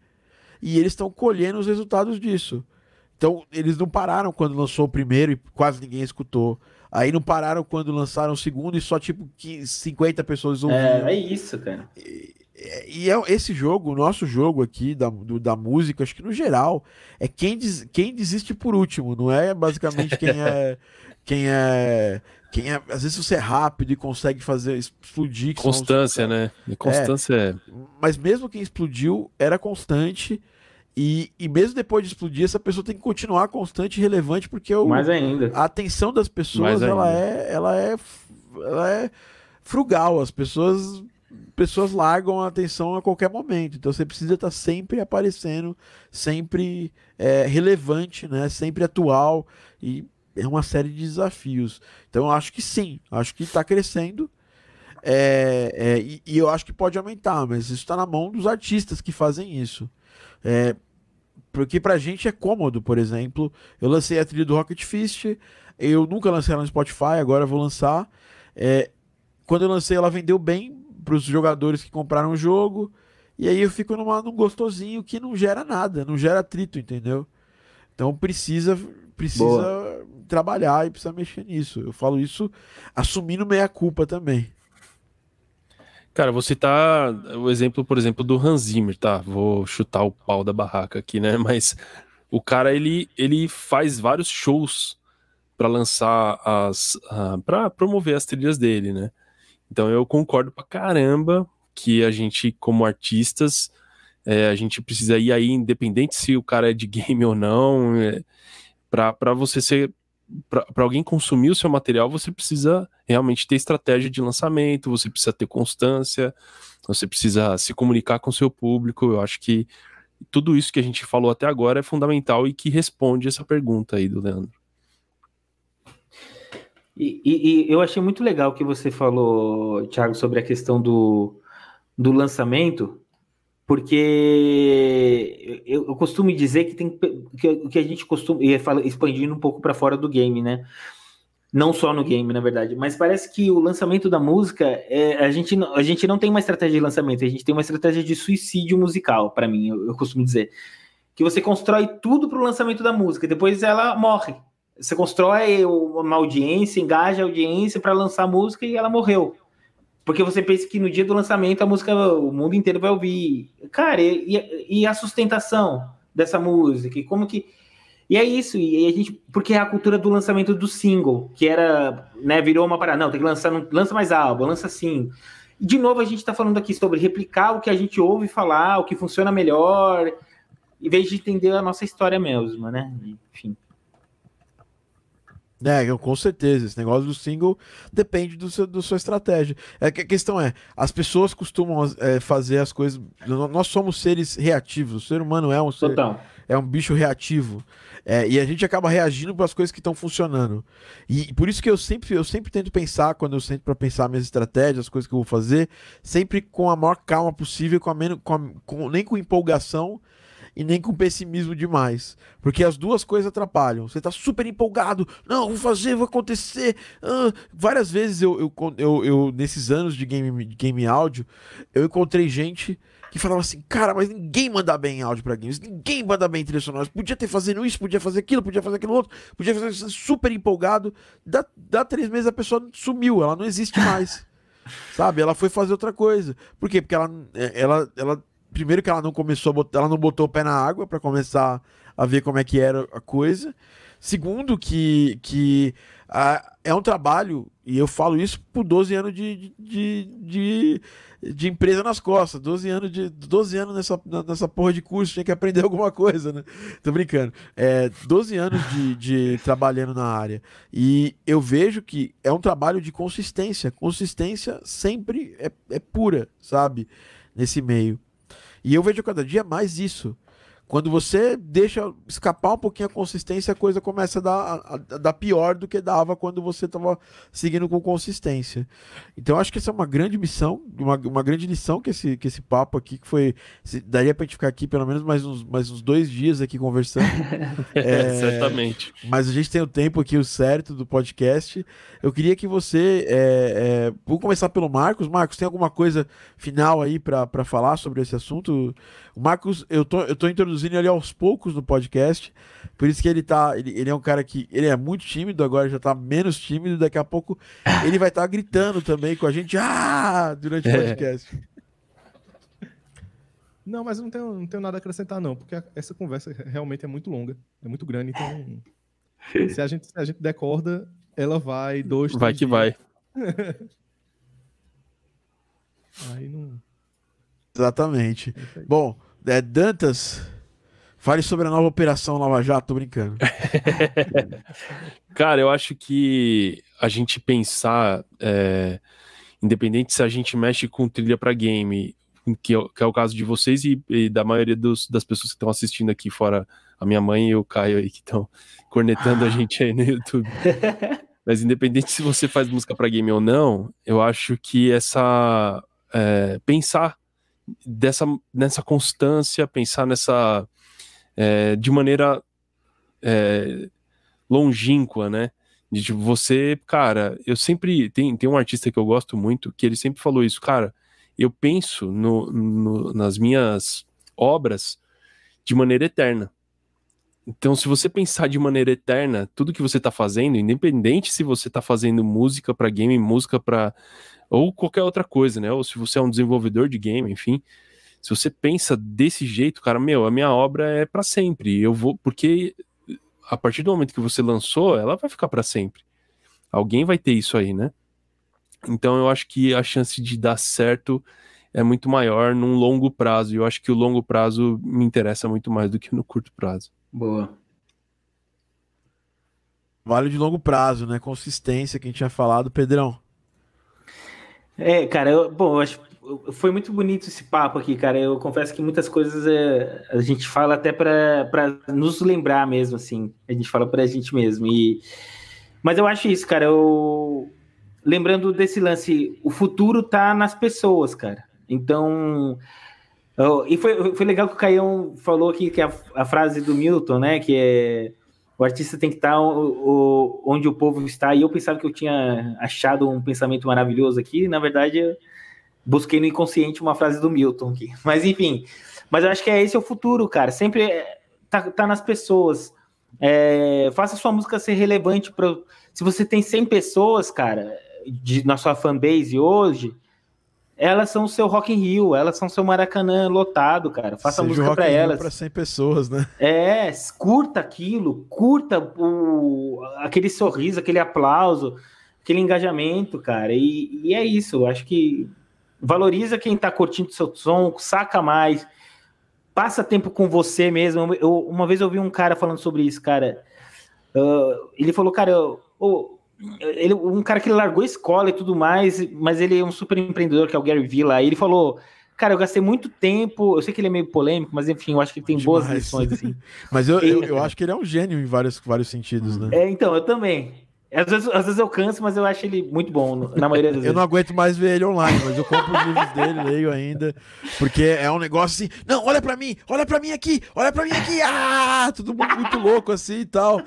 A: e eles estão colhendo os resultados disso. Então eles não pararam quando lançou o primeiro e quase ninguém escutou. Aí não pararam quando lançaram o segundo e só tipo 50 pessoas
B: ouviram. É, é isso, cara.
A: E, e é, esse jogo, o nosso jogo aqui da, do, da música, acho que no geral, é quem, des, quem desiste por último, não é basicamente quem é. quem é. Quem é. Às vezes você é rápido e consegue fazer explodir.
C: Constância, né? Constância é,
A: é. Mas mesmo quem explodiu era constante e, e mesmo depois de explodir, essa pessoa tem que continuar constante e relevante, porque o,
B: Mais ainda.
A: a atenção das pessoas ela é, ela, é, ela é frugal. As pessoas, pessoas largam a atenção a qualquer momento. Então você precisa estar sempre aparecendo, sempre é, relevante, né? sempre atual. E é uma série de desafios. Então eu acho que sim, acho que está crescendo. É, é, e, e, eu acho que pode aumentar, mas isso está na mão dos artistas que fazem isso. É, porque pra gente é cômodo, por exemplo. Eu lancei a trilha do Rocket Fist, eu nunca lancei ela no Spotify, agora vou lançar. É, quando eu lancei, ela vendeu bem para os jogadores que compraram o jogo. E aí eu fico numa, num gostosinho que não gera nada, não gera atrito, entendeu? Então precisa precisa Boa. trabalhar e precisa mexer nisso. Eu falo isso assumindo meia culpa também.
C: Cara, vou citar o exemplo, por exemplo, do Hans Zimmer, tá? Vou chutar o pau da barraca aqui, né? Mas o cara, ele, ele faz vários shows para lançar as... Uh, para promover as trilhas dele, né? Então eu concordo pra caramba que a gente, como artistas, é, a gente precisa ir aí, independente se o cara é de game ou não, é, para você ser para alguém consumir o seu material, você precisa realmente ter estratégia de lançamento, você precisa ter constância, você precisa se comunicar com o seu público. Eu acho que tudo isso que a gente falou até agora é fundamental e que responde essa pergunta aí do Leandro.
B: E, e, e eu achei muito legal que você falou, Thiago, sobre a questão do, do lançamento, porque eu, eu costumo dizer que tem que, que a gente costuma e expandindo um pouco para fora do game, né? Não só no game, na verdade, mas parece que o lançamento da música, é, a, gente, a gente não tem uma estratégia de lançamento, a gente tem uma estratégia de suicídio musical, para mim, eu, eu, costumo dizer. Que você constrói tudo para o lançamento da música, depois ela morre. Você constrói uma audiência, engaja a audiência para lançar a música e ela morreu. Porque você pensa que no dia do lançamento a música, o mundo inteiro vai ouvir. Cara, e, e a sustentação dessa música? E como que. E é isso, e a gente, porque é a cultura do lançamento do single, que era, né, virou uma parada, não, tem que lançar, não, lança mais álbum, lança sim. De novo a gente está falando aqui sobre replicar o que a gente ouve falar, o que funciona melhor, em vez de entender a nossa história mesmo, né? Enfim.
A: É, com certeza. Esse negócio do single depende do seu, da sua estratégia. É que a questão é, as pessoas costumam é, fazer as coisas. Nós somos seres reativos. O ser humano é um ser, é um bicho reativo. É, e a gente acaba reagindo para as coisas que estão funcionando. E por isso que eu sempre, eu sempre tento pensar, quando eu sento para pensar minhas estratégias, as coisas que eu vou fazer, sempre com a maior calma possível, com a menos, com a, com, nem com empolgação e nem com pessimismo demais. Porque as duas coisas atrapalham. Você tá super empolgado, não, vou fazer, vai acontecer. Ah, várias vezes eu, eu, eu, eu, nesses anos de game, game áudio, eu encontrei gente que falava assim, cara, mas ninguém manda bem áudio para games, ninguém manda bem trilha sonora, podia ter fazendo isso, podia fazer aquilo, podia fazer aquilo outro, podia fazer isso, super empolgado, dá, dá três meses a pessoa sumiu, ela não existe mais, sabe, ela foi fazer outra coisa, por quê? Porque ela, é, ela, ela primeiro que ela não começou, ela não botou o pé na água para começar a ver como é que era a coisa. Segundo, que, que é um trabalho, e eu falo isso por 12 anos de, de, de, de, empresa nas costas, 12 anos, de, 12 anos nessa, nessa porra de curso, tinha que aprender alguma coisa, né? Tô brincando. É, 12 anos de, de trabalhando na área. E eu vejo que é um trabalho de consistência. Consistência sempre é, é pura, sabe? Nesse meio. E eu vejo cada dia mais isso. Quando você deixa escapar um pouquinho a consistência, a coisa começa a dar, a, a dar pior do que dava quando você estava seguindo com consistência. Então, acho que essa é uma grande missão, uma, uma grande lição que esse, que esse papo aqui, que foi. Se, daria para gente ficar aqui pelo menos mais uns, mais uns dois dias aqui conversando.
C: é, Certamente.
A: Mas a gente tem o tempo aqui, o certo do podcast. Eu queria que você. É, é, vou começar pelo Marcos. Marcos, tem alguma coisa final aí para falar sobre esse assunto? O Marcos, eu tô, eu tô introduzindo ele aos poucos no podcast, por isso que ele tá. Ele, ele é um cara que. Ele é muito tímido, agora já tá menos tímido, daqui a pouco ele vai estar tá gritando também com a gente ah! durante o é. podcast.
D: Não, mas não tenho, não tenho nada a acrescentar, não, porque essa conversa realmente é muito longa, é muito grande, então. se, a gente, se a gente der corda, ela vai dois.
C: Vai que dias. vai.
A: Aí não. Exatamente. É Bom, é, Dantas, fale sobre a nova operação Lava Jato, tô brincando.
C: Cara, eu acho que a gente pensar, é, independente se a gente mexe com trilha para game, que é, que é, o caso de vocês e, e da maioria dos, das pessoas que estão assistindo aqui, fora a minha mãe e o Caio aí que estão cornetando a gente aí no YouTube. Mas independente se você faz música para game ou não, eu acho que essa é, pensar dessa nessa constância, pensar nessa é, de maneira é, longínqua, né? De tipo, você, cara, eu sempre tem, tem um artista que eu gosto muito que ele sempre falou isso, cara. Eu penso no, no, nas minhas obras de maneira eterna. Então, se você pensar de maneira eterna, tudo que você está fazendo, independente se você está fazendo música para game, música para ou qualquer outra coisa, né? Ou se você é um desenvolvedor de game, enfim. Se você pensa desse jeito, cara, meu, a minha obra é para sempre. Eu vou porque a partir do momento que você lançou, ela vai ficar para sempre. Alguém vai ter isso aí, né? Então eu acho que a chance de dar certo é muito maior num longo prazo. E eu acho que o longo prazo me interessa muito mais do que no curto prazo.
B: Boa.
A: Vale de longo prazo, né? Consistência que a gente tinha falado, Pedrão.
B: É, cara, eu, bom, eu acho foi muito bonito esse papo aqui, cara. Eu confesso que muitas coisas é, a gente fala até para nos lembrar mesmo, assim. A gente fala para a gente mesmo. E, mas eu acho isso, cara. Eu, lembrando desse lance, o futuro tá nas pessoas, cara. Então. Eu, e foi, foi legal que o Caião falou aqui que a, a frase do Milton, né? Que é o artista tem que estar o, o, onde o povo está. E eu pensava que eu tinha achado um pensamento maravilhoso aqui. Na verdade, eu busquei no inconsciente uma frase do Milton aqui. Mas enfim, mas eu acho que é esse é o futuro, cara. Sempre é, tá, tá nas pessoas. É, faça sua música ser relevante para. Se você tem 100 pessoas, cara, de, na sua fanbase hoje, elas são o seu Rock in Rio, elas são o seu Maracanã lotado, cara. Faça Seja música para elas.
A: Para 100 pessoas, né?
B: É, curta aquilo, curta o, aquele sorriso, aquele aplauso, aquele engajamento, cara. E, e é isso, eu acho que valoriza quem tá curtindo seu som, saca mais, passa tempo com você mesmo. Eu, uma vez eu vi um cara falando sobre isso, cara. Uh, ele falou, cara, eu, eu ele, um cara que largou a escola e tudo mais, mas ele é um super empreendedor, que é o Gary e ele falou, cara, eu gastei muito tempo, eu sei que ele é meio polêmico, mas enfim, eu acho que ele tem Demais. boas lições, assim.
A: mas eu, eu, eu, acho que ele é um gênio em vários, vários sentidos, né?
B: É, então, eu também. Às vezes, às vezes eu canso, mas eu acho ele muito bom, na maioria das vezes.
A: Eu não aguento mais ver ele online, mas eu compro os livros dele, leio ainda, porque é um negócio assim, não, olha pra mim, olha pra mim aqui, olha pra mim aqui, ah, tudo muito, muito louco assim e tal.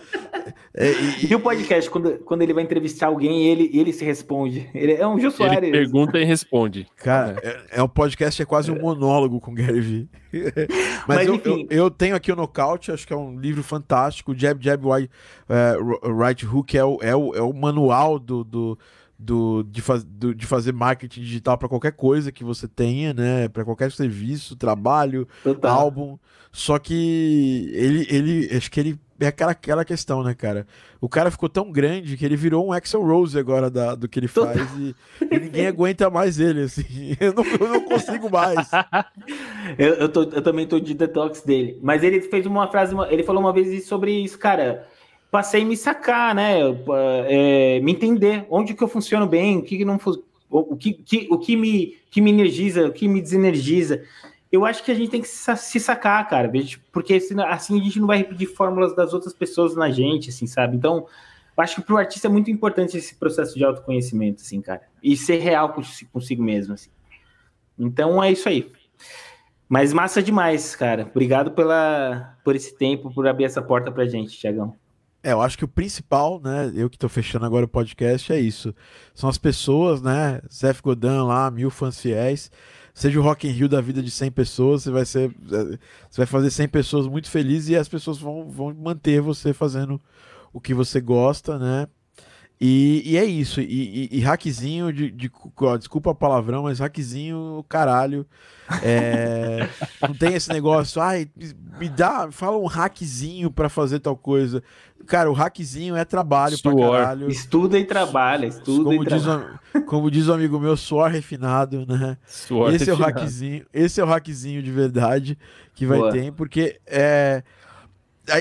B: É, e, e, o podcast, quando, quando ele vai entrevistar alguém, ele, ele se responde. Ele é um Jô Soares.
C: Ele pergunta e responde.
A: Cara, é, é um podcast, é quase um monólogo com Gary Vee. Mas, Mas eu, eu, eu, tenho aqui o Nocaute, acho que é um livro fantástico. Jab, Jab, Right, uh, right Hook é o, é o, é o manual do, do, do, de, faz, do, de fazer marketing digital para qualquer coisa que você tenha, né? Para qualquer serviço, trabalho, Total. álbum. Só que ele, ele, acho que ele é aquela, aquela questão, né, cara? O cara ficou tão grande que ele virou um Axel Rose agora da, do que ele faz e, e, ninguém aguenta mais ele, assim. Eu não, eu não consigo mais.
B: eu, eu, tô, eu, também tô de detox dele. Mas ele fez uma frase, ele falou uma vez sobre isso, cara. Passei a me sacar, né? É, me entender onde que eu funciono bem, o que, que não o que, que, o que me, que me energiza, o que me desenergiza eu acho que a gente tem que se sacar, cara, porque assim a gente não vai repetir fórmulas das outras pessoas na gente, assim, sabe? Então, eu acho que para o artista é muito importante esse processo de autoconhecimento, assim, cara, e ser real consigo mesmo, assim. Então é isso aí. Mas massa demais, cara. Obrigado pela, por esse tempo, por abrir essa porta pra gente, Tiagão.
A: É, eu acho que o principal, né? Eu que tô fechando agora o podcast, é isso. São as pessoas, né? Zé Godin lá, mil fãs fiéis seja o Rock in Rio da vida de 100 pessoas, você vai ser é, você vai fazer 100 pessoas muito felizes e as pessoas vão, vão manter você fazendo o que você gosta, né? E, e é isso. E, e, e hackzinho de, de, ó, Desculpa a palavrão, mas hackzinho, caralho. É, não tem esse negócio, ai, me dá, fala um hackzinho para fazer tal coisa. Cara, o hackzinho é trabalho suor. pra caralho.
B: Estuda e trabalha, estuda como
A: e
B: diz
A: trabalha. Um, como diz um amigo meu, suor refinado, né? Suor esse refinado. é o hackzinho, esse é o hackzinho de verdade que vai Boa. ter, porque é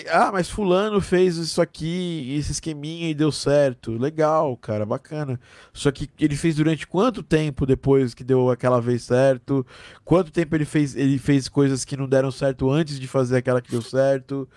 A: ah, mas fulano fez isso aqui, esse esqueminha e deu certo. Legal, cara, bacana. Só que ele fez durante quanto tempo depois que deu aquela vez certo? Quanto tempo ele fez, ele fez coisas que não deram certo antes de fazer aquela que deu certo?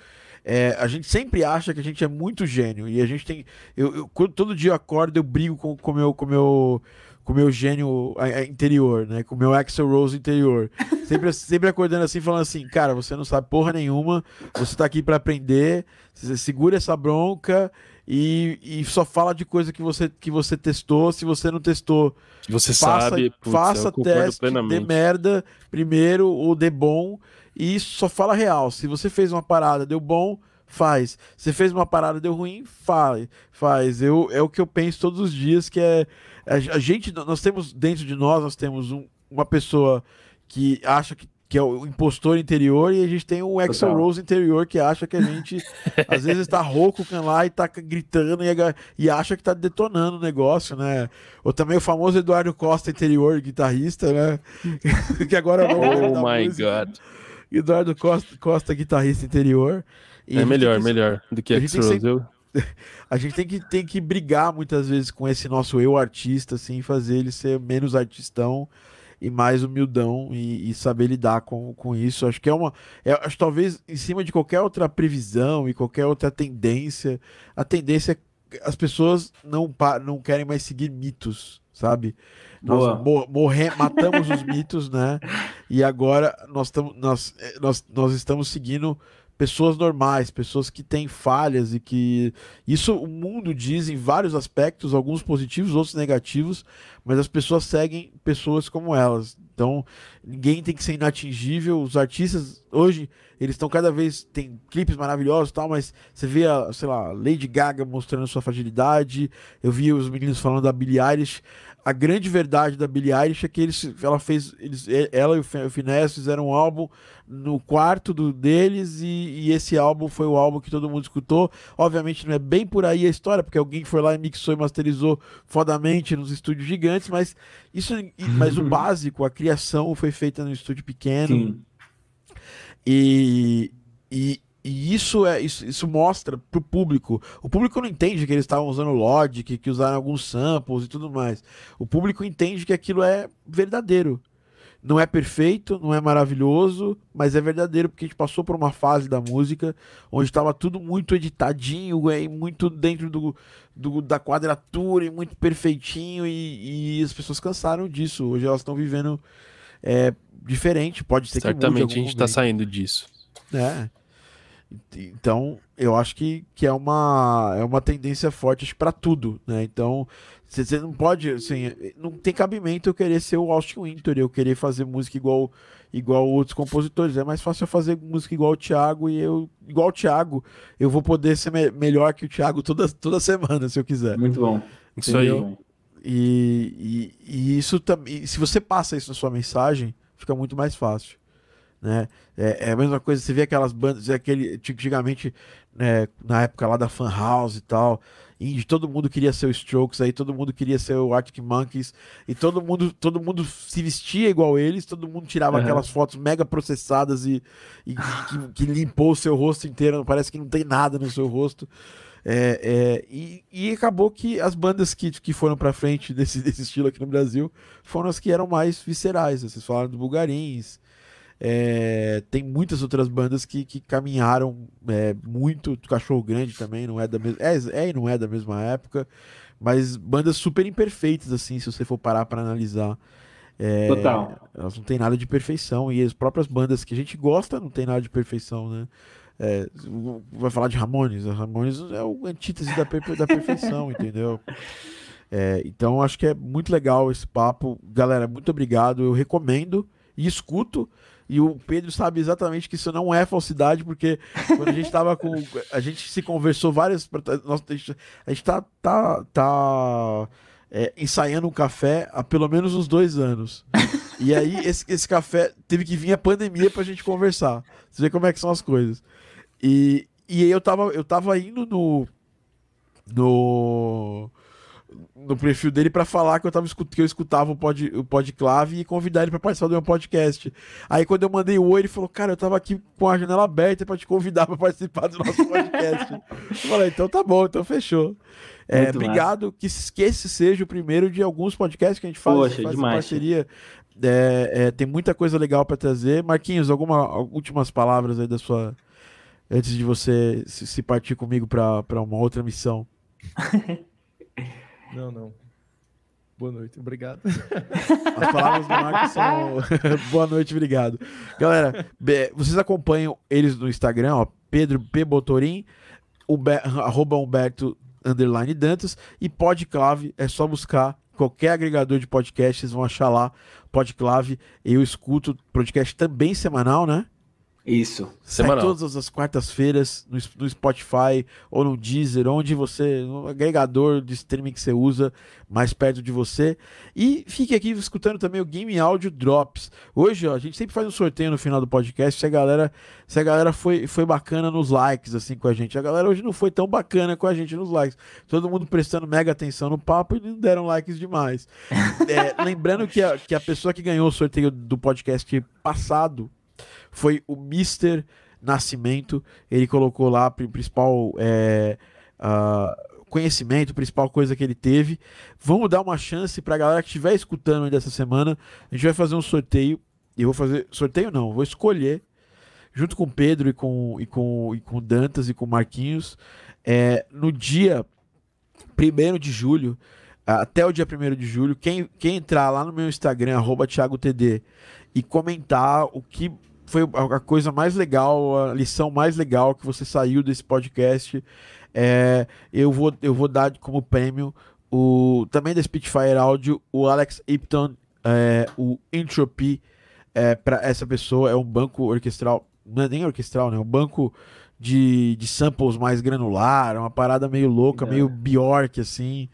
A: É, a gente sempre acha que a gente é muito gênio e a gente tem. Eu, eu todo dia eu acordo, eu brigo com o meu, com meu com o meu gênio interior, né? Com o meu Axel Rose interior. Sempre, sempre acordando assim, falando assim, cara, você não sabe porra nenhuma, você tá aqui para aprender, você segura essa bronca e, e só fala de coisa que você, que você testou, se você não testou.
C: Você faça, sabe,
A: putz, faça teste, dê merda primeiro ou dê bom, e isso só fala real. Se você fez uma parada, deu bom, faz. Você fez uma parada, deu ruim, faz. Faz. Eu, é o que eu penso todos os dias, que é a, gente, nós temos dentro de nós, nós temos um, uma pessoa que acha que, que é o impostor interior e a gente tem um Axel Rose interior que acha que a gente às vezes está rouco lá e está gritando e, e, acha que está detonando o negócio, né? Ou também o famoso Eduardo Costa interior, guitarrista, né? que agora
C: é Oh my música. God.
A: Eduardo Costa, Costa guitarrista interior.
C: é melhor, melhor do que Axel Rose. Eu...
A: a gente tem que, tem que brigar muitas vezes com esse nosso eu artista, assim, fazer ele ser menos artistão e mais humildão e, e, saber lidar com, com isso. Acho que é uma. É, acho talvez em cima de qualquer outra previsão e qualquer outra tendência, a tendência é as pessoas não, não querem mais seguir mitos, sabe? Nós morre, matamos os mitos, né? E agora nós, tamo, nós, eh, nós, nós estamos seguindo pessoas normais, pessoas que têm falhas e que. Isso o mundo diz em vários aspectos, alguns positivos, outros negativos, mas as pessoas seguem pessoas como elas. Então, ninguém tem que ser inatingível. Os artistas, hoje, eles estão cada vez. Tem clipes maravilhosos tal, mas você vê, a, sei lá, Lady Gaga mostrando sua fragilidade. Eu vi os meninos falando da Billie Eilish a grande verdade da Billie Eilish é que eles, ela fez, eles, ela e o Finesse fizeram um álbum no quarto do, deles e, e, esse álbum foi o álbum que todo mundo escutou. Obviamente não é bem por aí a história, porque alguém foi lá e mixou e masterizou fodamente nos estúdios gigantes, mas isso, mas o básico, a criação foi feita no estúdio pequeno. Sim. E, e, e isso é isso, isso mostra pro público. O público não entende que eles estavam usando Logic, que usaram alguns samples e tudo mais. O público entende que aquilo é verdadeiro. Não é perfeito, não é maravilhoso, mas é verdadeiro porque a gente passou por uma fase da música onde estava tudo muito editadinho e muito dentro do, do, da quadratura e muito perfeitinho e, e as pessoas cansaram disso. Hoje elas estão vivendo é, diferente. Pode ser
C: Certamente que a gente está saindo disso.
A: É. Então, eu acho que, que é, uma, é uma tendência forte para tudo, né? Então, você não pode, assim, não tem cabimento eu querer ser o Austin Winter, eu querer fazer música igual igual outros compositores. É mais fácil eu fazer música igual o Thiago e eu, igual o Thiago, eu vou poder ser me melhor que o Thiago toda, toda semana, se eu quiser.
B: Muito bom.
C: Isso aí.
A: E, e, e isso também, se você passa isso na sua mensagem, fica muito mais fácil né? É, é, a mesma coisa, você vê aquelas bandas, aquele, antigamente, né, na época lá da Fan House e tal, indie, todo mundo queria ser o Strokes, aí todo mundo queria ser o Arctic Monkeys, e todo mundo, todo mundo se vestia igual eles, todo mundo tirava uhum. aquelas fotos mega processadas e, e que, que, limpou o seu rosto inteiro, parece que não tem nada no seu rosto. É, é, e, e, acabou que as bandas que, que foram para frente desse, desse estilo aqui no Brasil foram as que eram mais viscerais. Vocês falaram do Bulgarins, é, tem muitas outras bandas que, que caminharam é, muito. Cachorro Grande também não é da mesma. É, é e não é da mesma época. Mas bandas super imperfeitas, assim, se você for parar para analisar. É,
B: Total.
A: Elas não têm nada de perfeição. E as próprias bandas que a gente gosta não tem nada de perfeição, né? É, vai falar de Ramones. A Ramones é o antítese da, per da perfeição, entendeu? É, então acho que é muito legal esse papo. Galera, muito obrigado. Eu recomendo e escuto. E o Pedro sabe exatamente que isso não é falsidade, porque quando a gente tava com. A gente se conversou várias. Nossa, a gente tá, tá, tá é, ensaiando um café há pelo menos uns dois anos. E aí, esse, esse café teve que vir a pandemia pra gente conversar. Você vê como é que são as coisas. E, e aí eu tava, eu tava indo no. No no perfil dele para falar que eu, tava, que eu escutava o, pod, o Podclave e convidar ele para participar do meu podcast. Aí quando eu mandei o oi, ele falou: Cara, eu tava aqui com a janela aberta para te convidar para participar do nosso podcast. eu falei: Então tá bom, então fechou. É, obrigado, que, que esse seja o primeiro de alguns podcasts que a gente faz,
B: Poxa,
A: faz
B: demais,
A: parceria. É, é, tem muita coisa legal para trazer. Marquinhos, algumas últimas palavras aí da sua. Antes de você se, se partir comigo para uma outra missão.
D: Não, não. Boa noite, obrigado.
A: As palavras do Marcos são. Boa noite, obrigado. Galera, vocês acompanham eles no Instagram, ó, Pedro P. Botorim, Humber, arroba Humberto underline Dantas e Podclave, é só buscar qualquer agregador de podcast, vocês vão achar lá Podclave. Eu escuto podcast também semanal, né?
B: Isso.
A: Sai todas as quartas-feiras no, no, Spotify ou no Deezer, onde você, no agregador de streaming que você usa, mais perto de você. E fique aqui escutando também o Game Audio Drops. Hoje, ó, a gente sempre faz um sorteio no final do podcast. Se a galera, se a galera foi, foi bacana nos likes, assim, com a gente. A galera hoje não foi tão bacana com a gente nos likes. Todo mundo prestando mega atenção no papo e não deram likes demais. é, lembrando que a, que a pessoa que ganhou o sorteio do podcast passado foi o Mister Nascimento. Ele colocou lá, principal é, uh, conhecimento, principal coisa que ele teve. Vamos dar uma chance para a galera que estiver escutando dessa semana. A gente vai fazer um sorteio. E eu vou fazer. Sorteio não, vou escolher, junto com o Pedro e com, e com, e com Dantas e com Marquinhos, é, no dia 1 de julho, até o dia 1 de julho, quem, quem entrar lá no meu Instagram, ThiagoTD, e comentar o que foi a coisa mais legal, a lição mais legal que você saiu desse podcast. É, eu, vou, eu vou dar como prêmio o também da Spitfire Audio, o Alex Ipton, é, o Entropy, é, para essa pessoa. É um banco orquestral, não é nem orquestral, né? É um banco de, de samples mais granular, uma parada meio louca, é. meio Bjork, assim.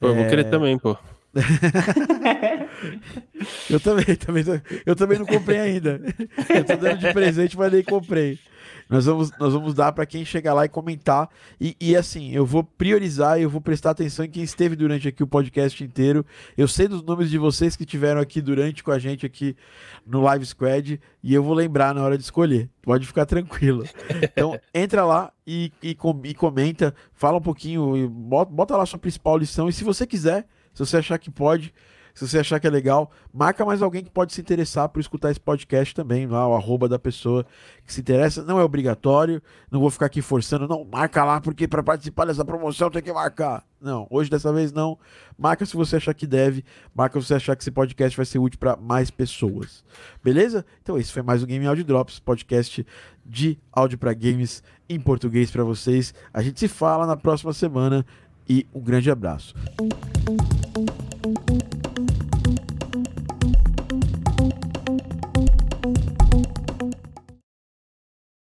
C: Pô, eu vou querer é. também, pô.
A: eu também, também, eu também não comprei ainda. Eu tô dando de presente, mas nem comprei. Nós vamos, nós vamos dar para quem chegar lá e comentar. E, e, assim, eu vou priorizar e eu vou prestar atenção em quem esteve durante aqui o podcast inteiro. Eu sei dos nomes de vocês que estiveram aqui durante com a gente aqui no Live Squad e eu vou lembrar na hora de escolher. Pode ficar tranquilo. Então, entra lá e, e, e comenta, fala um pouquinho, bota, bota lá sua principal lição. E se você quiser se você achar que pode, se você achar que é legal, marca mais alguém que pode se interessar por escutar esse podcast também, lá, o arroba da pessoa que se interessa. Não é obrigatório, não vou ficar aqui forçando, não, marca lá, porque para participar dessa promoção tem que marcar. Não, hoje dessa vez não. Marca se você achar que deve, marca se você achar que esse podcast vai ser útil para mais pessoas. Beleza? Então esse foi mais um Game Audio Drops, podcast de áudio para games em português para vocês. A gente se fala na próxima semana e um grande abraço.